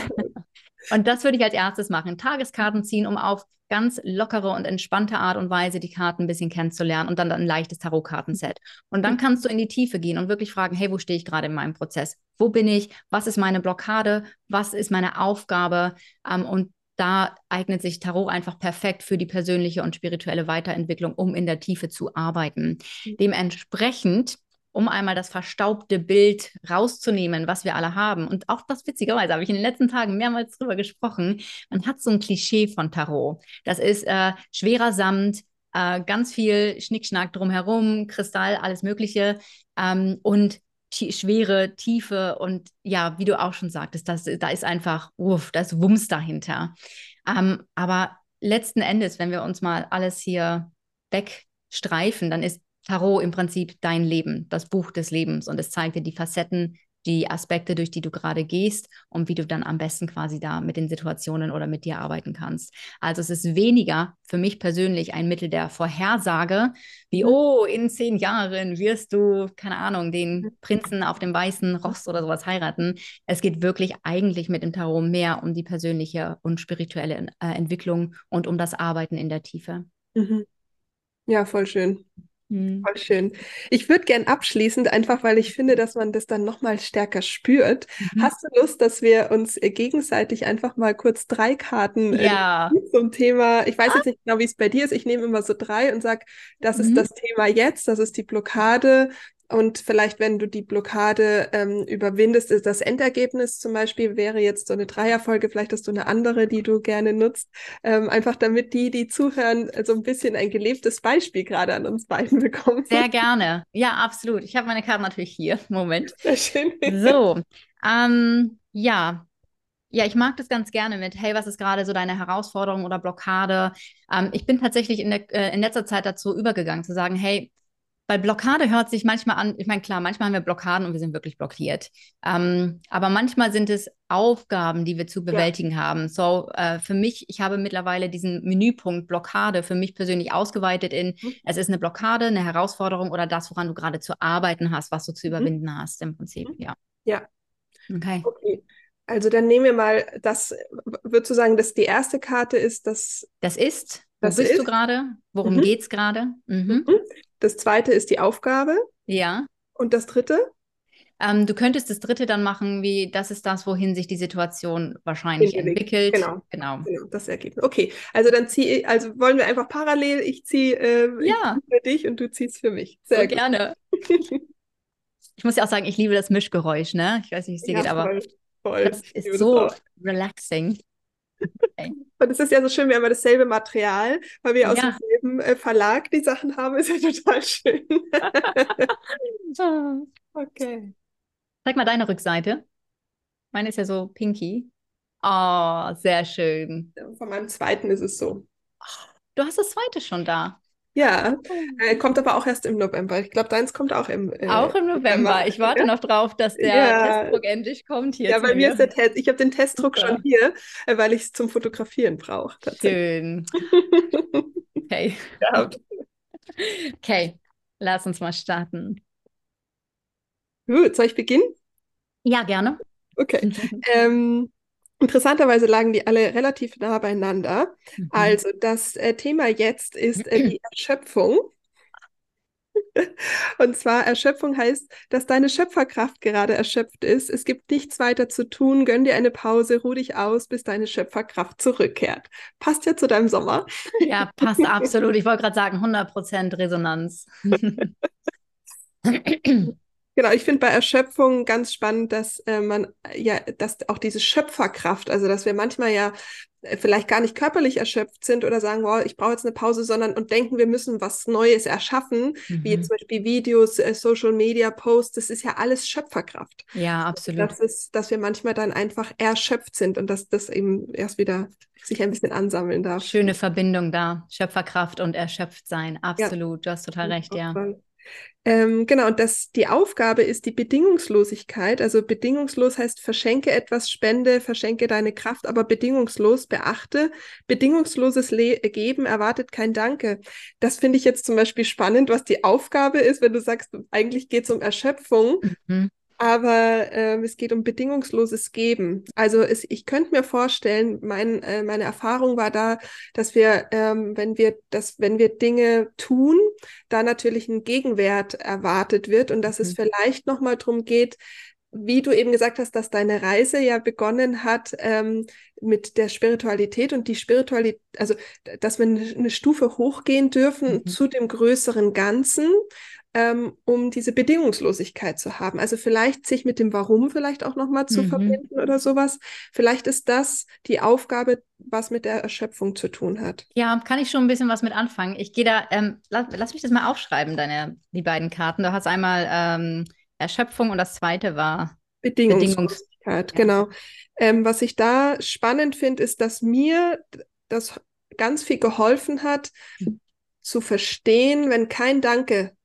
und das würde ich als erstes machen. Tageskarten ziehen, um auf ganz lockere und entspannte Art und Weise die Karten ein bisschen kennenzulernen und dann ein leichtes Tarotkartenset. Und dann kannst du in die Tiefe gehen und wirklich fragen, hey, wo stehe ich gerade in meinem Prozess? Wo bin ich? Was ist meine Blockade? Was ist meine Aufgabe? Ähm, und da eignet sich Tarot einfach perfekt für die persönliche und spirituelle Weiterentwicklung, um in der Tiefe zu arbeiten. Mhm. Dementsprechend um einmal das verstaubte Bild rauszunehmen, was wir alle haben. Und auch das witzigerweise habe ich in den letzten Tagen mehrmals drüber gesprochen. Man hat so ein Klischee von Tarot. Das ist äh, schwerer Samt, äh, ganz viel Schnickschnack drumherum, Kristall, alles Mögliche ähm, und schwere Tiefe und ja, wie du auch schon sagtest, das, da ist einfach, uff, da ist Wumms dahinter. Ähm, aber letzten Endes, wenn wir uns mal alles hier wegstreifen, dann ist Tarot im Prinzip dein Leben, das Buch des Lebens und es zeigt dir die Facetten, die Aspekte, durch die du gerade gehst und wie du dann am besten quasi da mit den Situationen oder mit dir arbeiten kannst. Also es ist weniger für mich persönlich ein Mittel der Vorhersage, wie, mhm. oh, in zehn Jahren wirst du, keine Ahnung, den. Prinzen auf dem weißen Ross oder sowas heiraten. Es geht wirklich eigentlich mit dem Tarot mehr um die persönliche und spirituelle äh, Entwicklung und um das Arbeiten in der Tiefe. Mhm. Ja, voll schön. Mhm. Voll schön. Ich würde gern abschließend, einfach weil ich finde, dass man das dann nochmal stärker spürt. Mhm. Hast du Lust, dass wir uns äh, gegenseitig einfach mal kurz drei Karten äh, ja. äh, zum Thema, ich weiß ah. jetzt nicht genau, wie es bei dir ist, ich nehme immer so drei und sage, das mhm. ist das Thema jetzt, das ist die Blockade und vielleicht, wenn du die Blockade ähm, überwindest, ist das Endergebnis zum Beispiel wäre jetzt so eine Dreierfolge, vielleicht hast du eine andere, die du gerne nutzt, ähm, einfach damit die, die zuhören, so ein bisschen ein gelebtes Beispiel gerade an uns beiden bekommen. Sehr gerne. Ja, absolut. Ich habe meine Karte natürlich hier. Moment. Sehr schön. So, ähm, ja, ja, ich mag das ganz gerne mit, hey, was ist gerade so deine Herausforderung oder Blockade? Ähm, ich bin tatsächlich in, der, äh, in letzter Zeit dazu übergegangen, zu sagen, hey, weil Blockade hört sich manchmal an, ich meine, klar, manchmal haben wir Blockaden und wir sind wirklich blockiert. Ähm, aber manchmal sind es Aufgaben, die wir zu bewältigen ja. haben. So, äh, für mich, ich habe mittlerweile diesen Menüpunkt Blockade für mich persönlich ausgeweitet in, mhm. es ist eine Blockade, eine Herausforderung oder das, woran du gerade zu arbeiten hast, was du zu mhm. überwinden mhm. hast, im Prinzip, mhm. ja. Ja. Okay. okay. Also dann nehmen wir mal, das würdest du sagen, dass die erste Karte ist, dass. Das ist. Wo das bist ist? du gerade? Worum mhm. geht es gerade? Mhm. mhm. Das zweite ist die Aufgabe. Ja. Und das dritte? Ähm, du könntest das dritte dann machen, wie das ist das, wohin sich die Situation wahrscheinlich entwickelt. Genau. genau. genau. Das Ergebnis. Okay, also dann ziehe ich, also wollen wir einfach parallel, ich ziehe äh, ja. für dich und du ziehst für mich. Sehr so gerne. ich muss ja auch sagen, ich liebe das Mischgeräusch, ne? Ich weiß nicht, wie es dir ja, geht, aber voll. das ist so relaxing. Okay. Und es ist ja so schön, wir haben ja dasselbe Material, weil wir ja. aus demselben äh, Verlag die Sachen haben, ist ja total schön. okay. Zeig mal deine Rückseite. Meine ist ja so pinky. Oh, sehr schön. Von meinem zweiten ist es so. Du hast das zweite schon da. Ja, äh, kommt aber auch erst im November. Ich glaube, deins kommt auch im äh, Auch im November. Ich warte ja? noch drauf, dass der ja. Testdruck endlich kommt hier. Ja, bei mir ist der Test. Ich habe den Testdruck Super. schon hier, äh, weil ich es zum Fotografieren brauche. Schön. okay. Ja. Okay, lass uns mal starten. Gut, soll ich beginnen? Ja, gerne. Okay. ähm, Interessanterweise lagen die alle relativ nah beieinander. Mhm. Also das äh, Thema jetzt ist äh, die Erschöpfung. Und zwar Erschöpfung heißt, dass deine Schöpferkraft gerade erschöpft ist. Es gibt nichts weiter zu tun. Gönn dir eine Pause, ruh dich aus, bis deine Schöpferkraft zurückkehrt. Passt ja zu deinem Sommer. Ja, passt absolut. Ich wollte gerade sagen, 100% Resonanz. Genau, ich finde bei Erschöpfung ganz spannend, dass äh, man ja, dass auch diese Schöpferkraft, also dass wir manchmal ja äh, vielleicht gar nicht körperlich erschöpft sind oder sagen, wow, ich brauche jetzt eine Pause, sondern und denken, wir müssen was Neues erschaffen, mhm. wie zum Beispiel Videos, äh, Social Media Posts, das ist ja alles Schöpferkraft. Ja, absolut. Das ist, dass wir manchmal dann einfach erschöpft sind und dass das eben erst wieder sich ein bisschen ansammeln darf. Schöne Verbindung da, Schöpferkraft und erschöpft sein, absolut. Ja. Du hast total recht, ja. Ähm, genau, und das, die Aufgabe ist die Bedingungslosigkeit. Also bedingungslos heißt, verschenke etwas, spende, verschenke deine Kraft, aber bedingungslos, beachte, bedingungsloses Le Geben erwartet kein Danke. Das finde ich jetzt zum Beispiel spannend, was die Aufgabe ist, wenn du sagst, eigentlich geht es um Erschöpfung. Mhm aber äh, es geht um bedingungsloses Geben. Also es, ich könnte mir vorstellen, mein, äh, meine Erfahrung war da, dass wir, ähm, wenn wir, dass wenn wir Dinge tun, da natürlich ein Gegenwert erwartet wird und dass mhm. es vielleicht noch mal darum geht, wie du eben gesagt hast, dass deine Reise ja begonnen hat ähm, mit der Spiritualität und die Spiritualität, also dass wir eine Stufe hochgehen dürfen mhm. zu dem größeren Ganzen ähm, um diese Bedingungslosigkeit zu haben. Also vielleicht sich mit dem Warum vielleicht auch nochmal zu mhm. verbinden oder sowas. Vielleicht ist das die Aufgabe, was mit der Erschöpfung zu tun hat. Ja, kann ich schon ein bisschen was mit anfangen. Ich gehe da, ähm, lass, lass, mich das mal aufschreiben, deine, die beiden Karten. Du hast einmal ähm, Erschöpfung und das zweite war Bedingungslosigkeit. Bedingungs genau. Ähm, was ich da spannend finde, ist, dass mir das ganz viel geholfen hat, mhm. zu verstehen, wenn kein Danke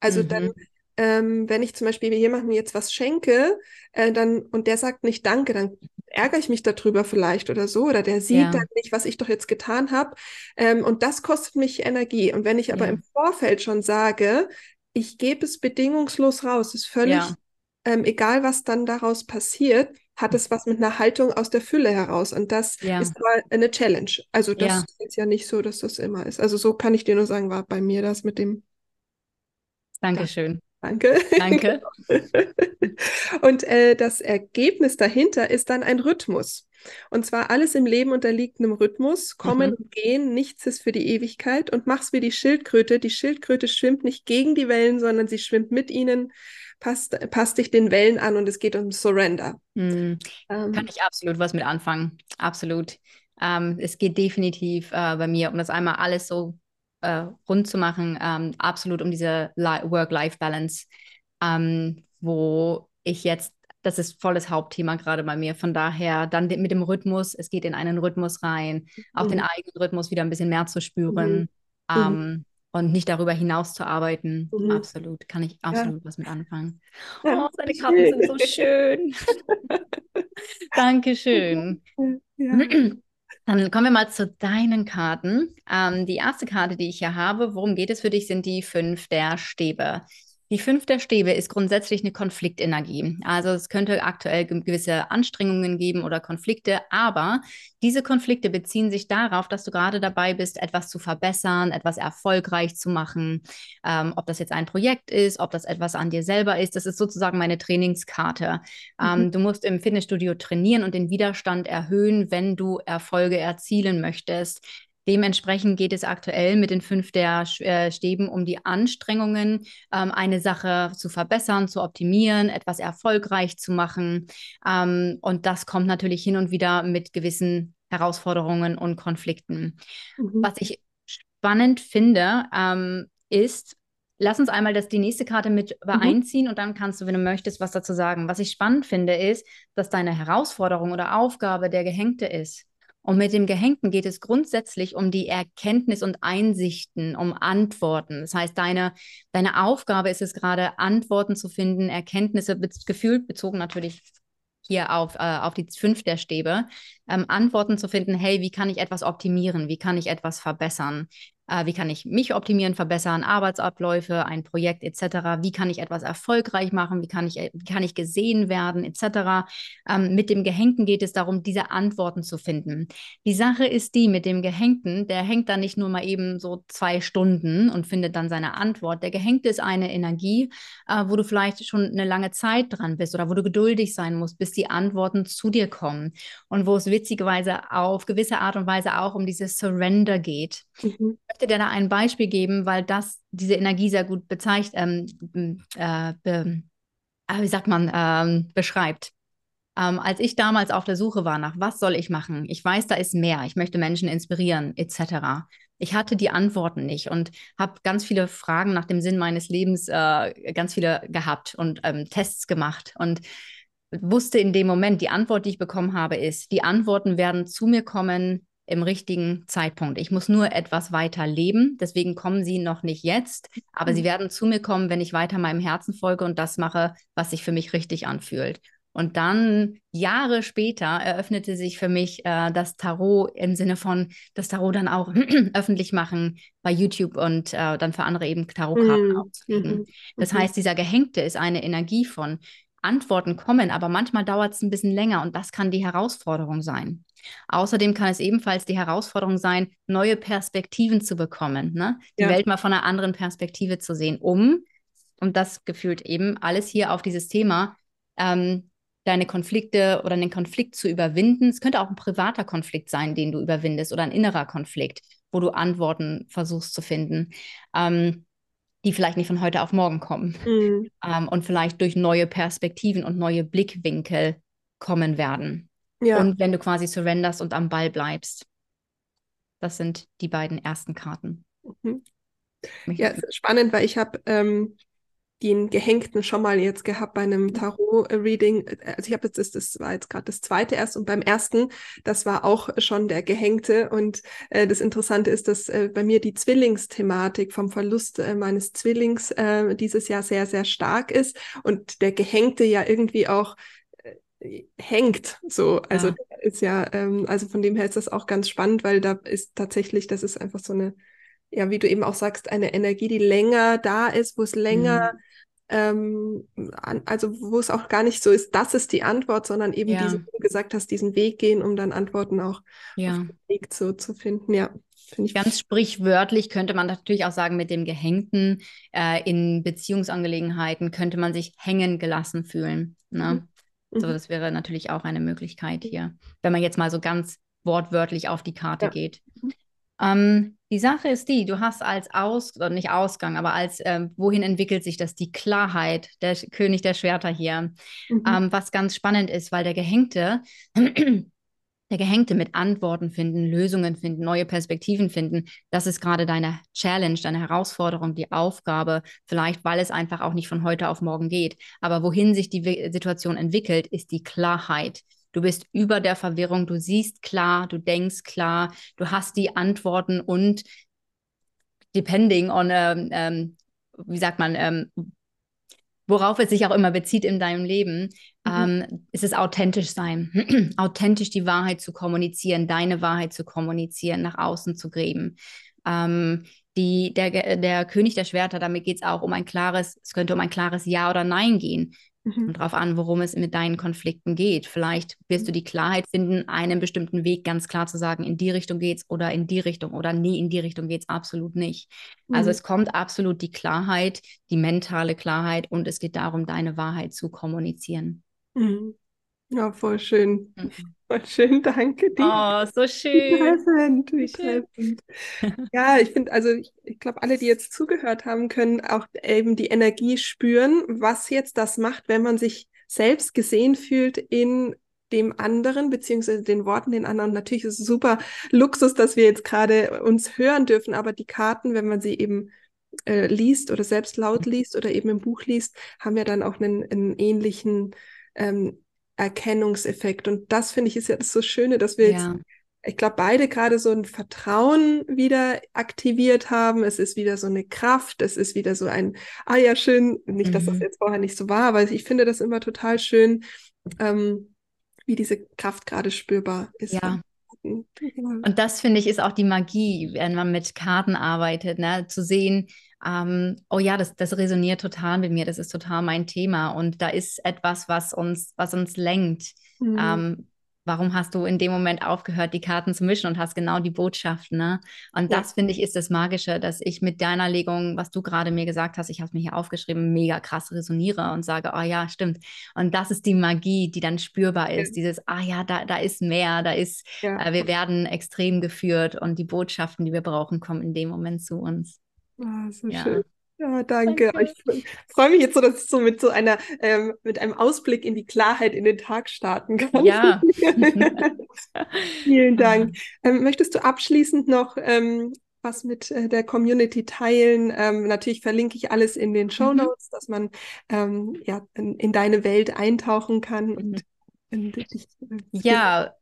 also mhm. dann, ähm, wenn ich zum Beispiel jemandem jetzt was schenke, äh, dann und der sagt nicht Danke, dann ärgere ich mich darüber vielleicht oder so, oder der sieht ja. dann nicht, was ich doch jetzt getan habe. Ähm, und das kostet mich Energie. Und wenn ich aber ja. im Vorfeld schon sage, ich gebe es bedingungslos raus, ist völlig ja. ähm, egal, was dann daraus passiert, hat es was mit einer Haltung aus der Fülle heraus. Und das ja. ist aber eine Challenge. Also das ja. ist ja nicht so, dass das immer ist. Also so kann ich dir nur sagen, war bei mir das mit dem Dankeschön. Danke. Danke. Und äh, das Ergebnis dahinter ist dann ein Rhythmus. Und zwar alles im Leben unterliegt einem Rhythmus, kommen mhm. und gehen, nichts ist für die Ewigkeit und mach's wie die Schildkröte. Die Schildkröte schwimmt nicht gegen die Wellen, sondern sie schwimmt mit ihnen, passt, passt dich den Wellen an und es geht um Surrender. Mhm. Ähm, Kann ich absolut was mit anfangen. Absolut. Ähm, es geht definitiv äh, bei mir, um das einmal alles so äh, rund zu machen, ähm, absolut um diese Work-Life-Balance, ähm, wo ich jetzt, das ist volles Hauptthema gerade bei mir. Von daher dann mit dem Rhythmus, es geht in einen Rhythmus rein, auch den mhm. eigenen Rhythmus wieder ein bisschen mehr zu spüren. Mhm. mhm. Ähm, und nicht darüber hinaus zu arbeiten. Mhm. Absolut, kann ich absolut ja. was mit anfangen. Ja, oh, seine Karten sind so schön. Dankeschön. Ja. Dann kommen wir mal zu deinen Karten. Ähm, die erste Karte, die ich hier habe, worum geht es für dich, sind die fünf der Stäbe. Die fünfte Stäbe ist grundsätzlich eine Konfliktenergie. Also es könnte aktuell gewisse Anstrengungen geben oder Konflikte, aber diese Konflikte beziehen sich darauf, dass du gerade dabei bist, etwas zu verbessern, etwas erfolgreich zu machen. Ähm, ob das jetzt ein Projekt ist, ob das etwas an dir selber ist, das ist sozusagen meine Trainingskarte. Ähm, mhm. Du musst im Fitnessstudio trainieren und den Widerstand erhöhen, wenn du Erfolge erzielen möchtest. Dementsprechend geht es aktuell mit den fünf der äh, Stäben um die Anstrengungen, ähm, eine Sache zu verbessern, zu optimieren, etwas erfolgreich zu machen. Ähm, und das kommt natürlich hin und wieder mit gewissen Herausforderungen und Konflikten. Mhm. Was ich spannend finde, ähm, ist, Lass uns einmal das, die nächste Karte mit übereinziehen mhm. und dann kannst du, wenn du möchtest, was dazu sagen. Was ich spannend finde, ist, dass deine Herausforderung oder Aufgabe der Gehängte ist. Und mit dem Gehängten geht es grundsätzlich um die Erkenntnis und Einsichten, um Antworten. Das heißt, deine, deine Aufgabe ist es gerade, Antworten zu finden, Erkenntnisse be gefühlt bezogen natürlich hier auf, äh, auf die fünf der Stäbe, ähm, Antworten zu finden, hey, wie kann ich etwas optimieren, wie kann ich etwas verbessern, äh, wie kann ich mich optimieren, verbessern, Arbeitsabläufe, ein Projekt etc., wie kann ich etwas erfolgreich machen, wie kann ich, wie kann ich gesehen werden etc. Ähm, mit dem Gehängten geht es darum, diese Antworten zu finden. Die Sache ist die, mit dem Gehängten, der hängt dann nicht nur mal eben so zwei Stunden und findet dann seine Antwort. Der Gehängte ist eine Energie, äh, wo du vielleicht schon eine lange Zeit dran bist oder wo du geduldig sein musst, bis die Antworten zu dir kommen und wo es witzigerweise auf gewisse Art und Weise auch um dieses Surrender geht. Mhm möchte dir da ein Beispiel geben, weil das diese Energie sehr gut bezeichnet, ähm, äh, be, äh, wie sagt man, ähm, beschreibt. Ähm, als ich damals auf der Suche war nach, was soll ich machen? Ich weiß, da ist mehr. Ich möchte Menschen inspirieren, etc. Ich hatte die Antworten nicht und habe ganz viele Fragen nach dem Sinn meines Lebens, äh, ganz viele gehabt und ähm, Tests gemacht und wusste in dem Moment, die Antwort, die ich bekommen habe, ist, die Antworten werden zu mir kommen, im richtigen Zeitpunkt. Ich muss nur etwas weiter leben. Deswegen kommen sie noch nicht jetzt, aber mhm. sie werden zu mir kommen, wenn ich weiter meinem Herzen folge und das mache, was sich für mich richtig anfühlt. Und dann Jahre später eröffnete sich für mich äh, das Tarot im Sinne von das Tarot dann auch öffentlich machen bei YouTube und äh, dann für andere eben Tarotkarten mhm. aufzulegen. Mhm. Das mhm. heißt, dieser Gehängte ist eine Energie von Antworten kommen, aber manchmal dauert es ein bisschen länger und das kann die Herausforderung sein. Außerdem kann es ebenfalls die Herausforderung sein, neue Perspektiven zu bekommen, ne? die ja. Welt mal von einer anderen Perspektive zu sehen, um, und das gefühlt eben alles hier auf dieses Thema, ähm, deine Konflikte oder den Konflikt zu überwinden. Es könnte auch ein privater Konflikt sein, den du überwindest oder ein innerer Konflikt, wo du Antworten versuchst zu finden. Ähm, die vielleicht nicht von heute auf morgen kommen mhm. ähm, und vielleicht durch neue Perspektiven und neue Blickwinkel kommen werden. Ja. Und wenn du quasi surrenderst und am Ball bleibst. Das sind die beiden ersten Karten. Mhm. Ja, spannend, weil ich habe ähm, den Gehängten schon mal jetzt gehabt bei einem Tarot-Reading. Also ich habe jetzt, das, das war jetzt gerade das zweite erst und beim ersten, das war auch schon der Gehängte. Und äh, das Interessante ist, dass äh, bei mir die Zwillingsthematik vom Verlust äh, meines Zwillings äh, dieses Jahr sehr, sehr stark ist und der Gehängte ja irgendwie auch hängt. So, also ja. ist ja, ähm, also von dem her ist das auch ganz spannend, weil da ist tatsächlich, das ist einfach so eine, ja, wie du eben auch sagst, eine Energie, die länger da ist, wo es länger, mhm. ähm, an, also wo es auch gar nicht so ist, das ist die Antwort, sondern eben ja. diese, wie du gesagt hast, diesen Weg gehen, um dann Antworten auch ja. auf den Weg zu, zu finden, ja. ich Ganz sprichwörtlich könnte man natürlich auch sagen, mit dem Gehängten äh, in Beziehungsangelegenheiten könnte man sich hängen gelassen fühlen. Ne? Mhm. So, das wäre natürlich auch eine Möglichkeit hier, wenn man jetzt mal so ganz wortwörtlich auf die Karte ja. geht. Mhm. Ähm, die Sache ist die, du hast als Aus, oder nicht Ausgang, aber als, ähm, wohin entwickelt sich das? Die Klarheit, der König der Schwerter hier. Mhm. Ähm, was ganz spannend ist, weil der Gehängte, der Gehängte mit Antworten finden, Lösungen finden, neue Perspektiven finden, das ist gerade deine Challenge, deine Herausforderung, die Aufgabe, vielleicht weil es einfach auch nicht von heute auf morgen geht. Aber wohin sich die Situation entwickelt, ist die Klarheit. Du bist über der Verwirrung, du siehst klar, du denkst klar, du hast die Antworten und depending on, ähm, ähm, wie sagt man, ähm, worauf es sich auch immer bezieht in deinem Leben, mhm. ähm, ist es authentisch sein. authentisch die Wahrheit zu kommunizieren, deine Wahrheit zu kommunizieren, nach außen zu gräben. Ähm, die, der, der König der Schwerter, damit geht es auch um ein klares, es könnte um ein klares Ja oder Nein gehen. Mhm. Und darauf an, worum es mit deinen Konflikten geht. Vielleicht wirst du die Klarheit finden, einen bestimmten Weg ganz klar zu sagen, in die Richtung geht's oder in die Richtung oder nee, in die Richtung geht's absolut nicht. Also mhm. Also es kommt absolut die Klarheit, die mentale Klarheit und es geht darum, deine Wahrheit zu kommunizieren. Mhm. Ja, voll schön. Mhm. Voll schön, danke dir. Oh, so schön. Wie treffend, wie treffend. Ja, ich finde, also ich, ich glaube, alle, die jetzt zugehört haben, können auch eben die Energie spüren, was jetzt das macht, wenn man sich selbst gesehen fühlt in dem anderen, beziehungsweise den Worten den anderen. Natürlich ist es super Luxus, dass wir jetzt gerade uns hören dürfen, aber die Karten, wenn man sie eben äh, liest oder selbst laut liest oder eben im Buch liest, haben ja dann auch einen, einen ähnlichen ähm, Erkennungseffekt. Und das finde ich ist ja das so Schöne, dass wir ja. jetzt, ich glaube, beide gerade so ein Vertrauen wieder aktiviert haben. Es ist wieder so eine Kraft, es ist wieder so ein, ah ja, schön, nicht, mhm. dass das mhm. jetzt vorher nicht so war, aber ich finde das immer total schön, ähm, wie diese Kraft gerade spürbar ist. Ja. Und das finde ich ist auch die Magie, wenn man mit Karten arbeitet, ne? zu sehen, ähm, oh ja, das, das resoniert total mit mir, das ist total mein Thema und da ist etwas, was uns, was uns lenkt. Mhm. Ähm, warum hast du in dem Moment aufgehört, die Karten zu mischen und hast genau die Botschaft, ne? Und ja. das finde ich ist das Magische, dass ich mit deiner Legung, was du gerade mir gesagt hast, ich habe mir hier aufgeschrieben, mega krass resoniere und sage, oh ja, stimmt. Und das ist die Magie, die dann spürbar ist. Ja. Dieses, ah ja, da, da ist mehr, da ist, ja. äh, wir werden extrem geführt und die Botschaften, die wir brauchen, kommen in dem Moment zu uns. Ah, so ja. schön. Ja, danke. danke. Ich freue mich jetzt so, dass ich so mit so einer, ähm, mit einem Ausblick in die Klarheit in den Tag starten kann. Ja. Vielen Dank. Ähm, möchtest du abschließend noch ähm, was mit äh, der Community teilen? Ähm, natürlich verlinke ich alles in den Show mhm. Notes, mhm. dass man ähm, ja in, in, deine Welt eintauchen kann und mhm. dich, äh, ja,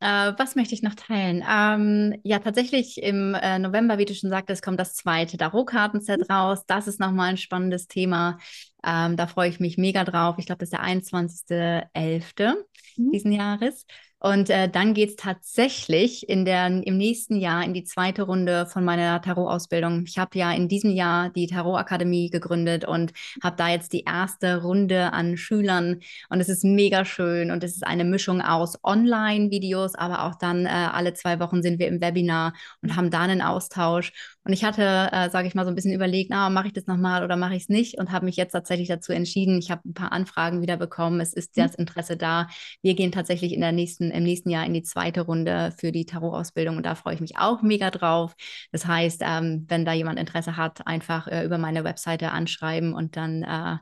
äh, was möchte ich noch teilen? Ähm, ja, tatsächlich im äh, November, wie du schon sagtest, kommt das zweite Tarot-Kartenset raus. Das ist nochmal ein spannendes Thema. Ähm, da freue ich mich mega drauf. Ich glaube, das ist der 21.11. Mhm. diesen Jahres. Und äh, dann geht es tatsächlich in der, im nächsten Jahr in die zweite Runde von meiner Tarot-Ausbildung. Ich habe ja in diesem Jahr die Tarot-Akademie gegründet und habe da jetzt die erste Runde an Schülern. Und es ist mega schön und es ist eine Mischung aus Online-Videos, aber auch dann äh, alle zwei Wochen sind wir im Webinar und haben da einen Austausch. Und ich hatte, äh, sage ich mal, so ein bisschen überlegt, na, mache ich das nochmal oder mache ich es nicht und habe mich jetzt tatsächlich dazu entschieden. Ich habe ein paar Anfragen wieder bekommen. Es ist mhm. das Interesse da. Wir gehen tatsächlich in der nächsten, im nächsten Jahr in die zweite Runde für die Tarot-Ausbildung und da freue ich mich auch mega drauf. Das heißt, ähm, wenn da jemand Interesse hat, einfach äh, über meine Webseite anschreiben und dann äh,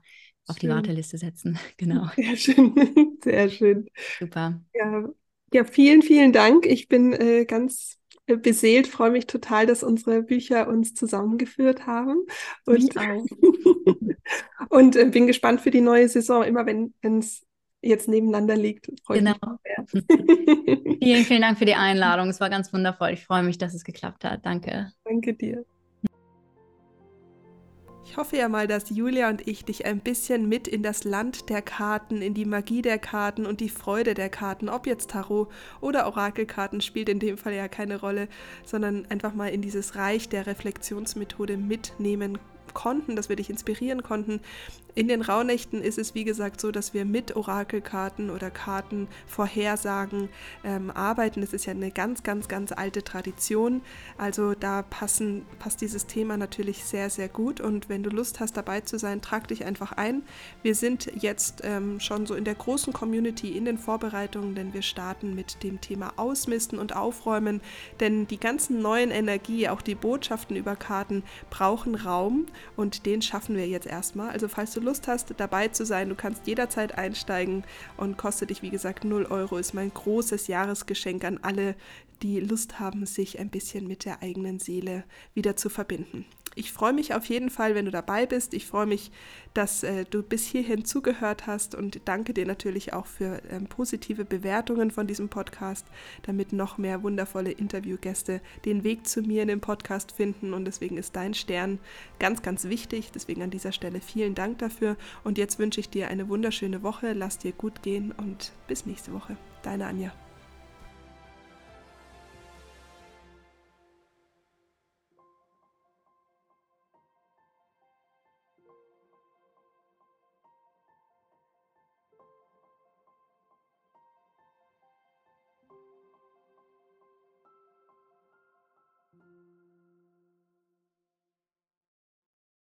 auf die Warteliste setzen. genau. Sehr schön, sehr schön. Super. Ja, ja vielen, vielen Dank. Ich bin äh, ganz beseelt, freue mich total, dass unsere Bücher uns zusammengeführt haben. Und, und äh, bin gespannt für die neue Saison, immer wenn es jetzt nebeneinander liegt. Genau. vielen, vielen Dank für die Einladung. Es war ganz wundervoll. Ich freue mich, dass es geklappt hat. Danke. Danke dir. Ich hoffe ja mal, dass Julia und ich dich ein bisschen mit in das Land der Karten, in die Magie der Karten und die Freude der Karten, ob jetzt Tarot oder Orakelkarten, spielt in dem Fall ja keine Rolle, sondern einfach mal in dieses Reich der Reflexionsmethode mitnehmen konnten, dass wir dich inspirieren konnten. In den Rauhnächten ist es, wie gesagt, so, dass wir mit Orakelkarten oder Karten Vorhersagen ähm, arbeiten. Es ist ja eine ganz, ganz, ganz alte Tradition. Also da passen, passt dieses Thema natürlich sehr, sehr gut. Und wenn du Lust hast, dabei zu sein, trag dich einfach ein. Wir sind jetzt ähm, schon so in der großen Community in den Vorbereitungen, denn wir starten mit dem Thema Ausmisten und Aufräumen. Denn die ganzen neuen Energie, auch die Botschaften über Karten, brauchen Raum und den schaffen wir jetzt erstmal. Also falls du Lust hast, dabei zu sein, du kannst jederzeit einsteigen und kostet dich, wie gesagt, 0 Euro, ist mein großes Jahresgeschenk an alle, die Lust haben, sich ein bisschen mit der eigenen Seele wieder zu verbinden. Ich freue mich auf jeden Fall, wenn du dabei bist. Ich freue mich, dass äh, du bis hierhin zugehört hast und danke dir natürlich auch für ähm, positive Bewertungen von diesem Podcast, damit noch mehr wundervolle Interviewgäste den Weg zu mir in den Podcast finden. Und deswegen ist dein Stern ganz, ganz wichtig. Deswegen an dieser Stelle vielen Dank dafür. Und jetzt wünsche ich dir eine wunderschöne Woche. Lass dir gut gehen und bis nächste Woche. Deine Anja.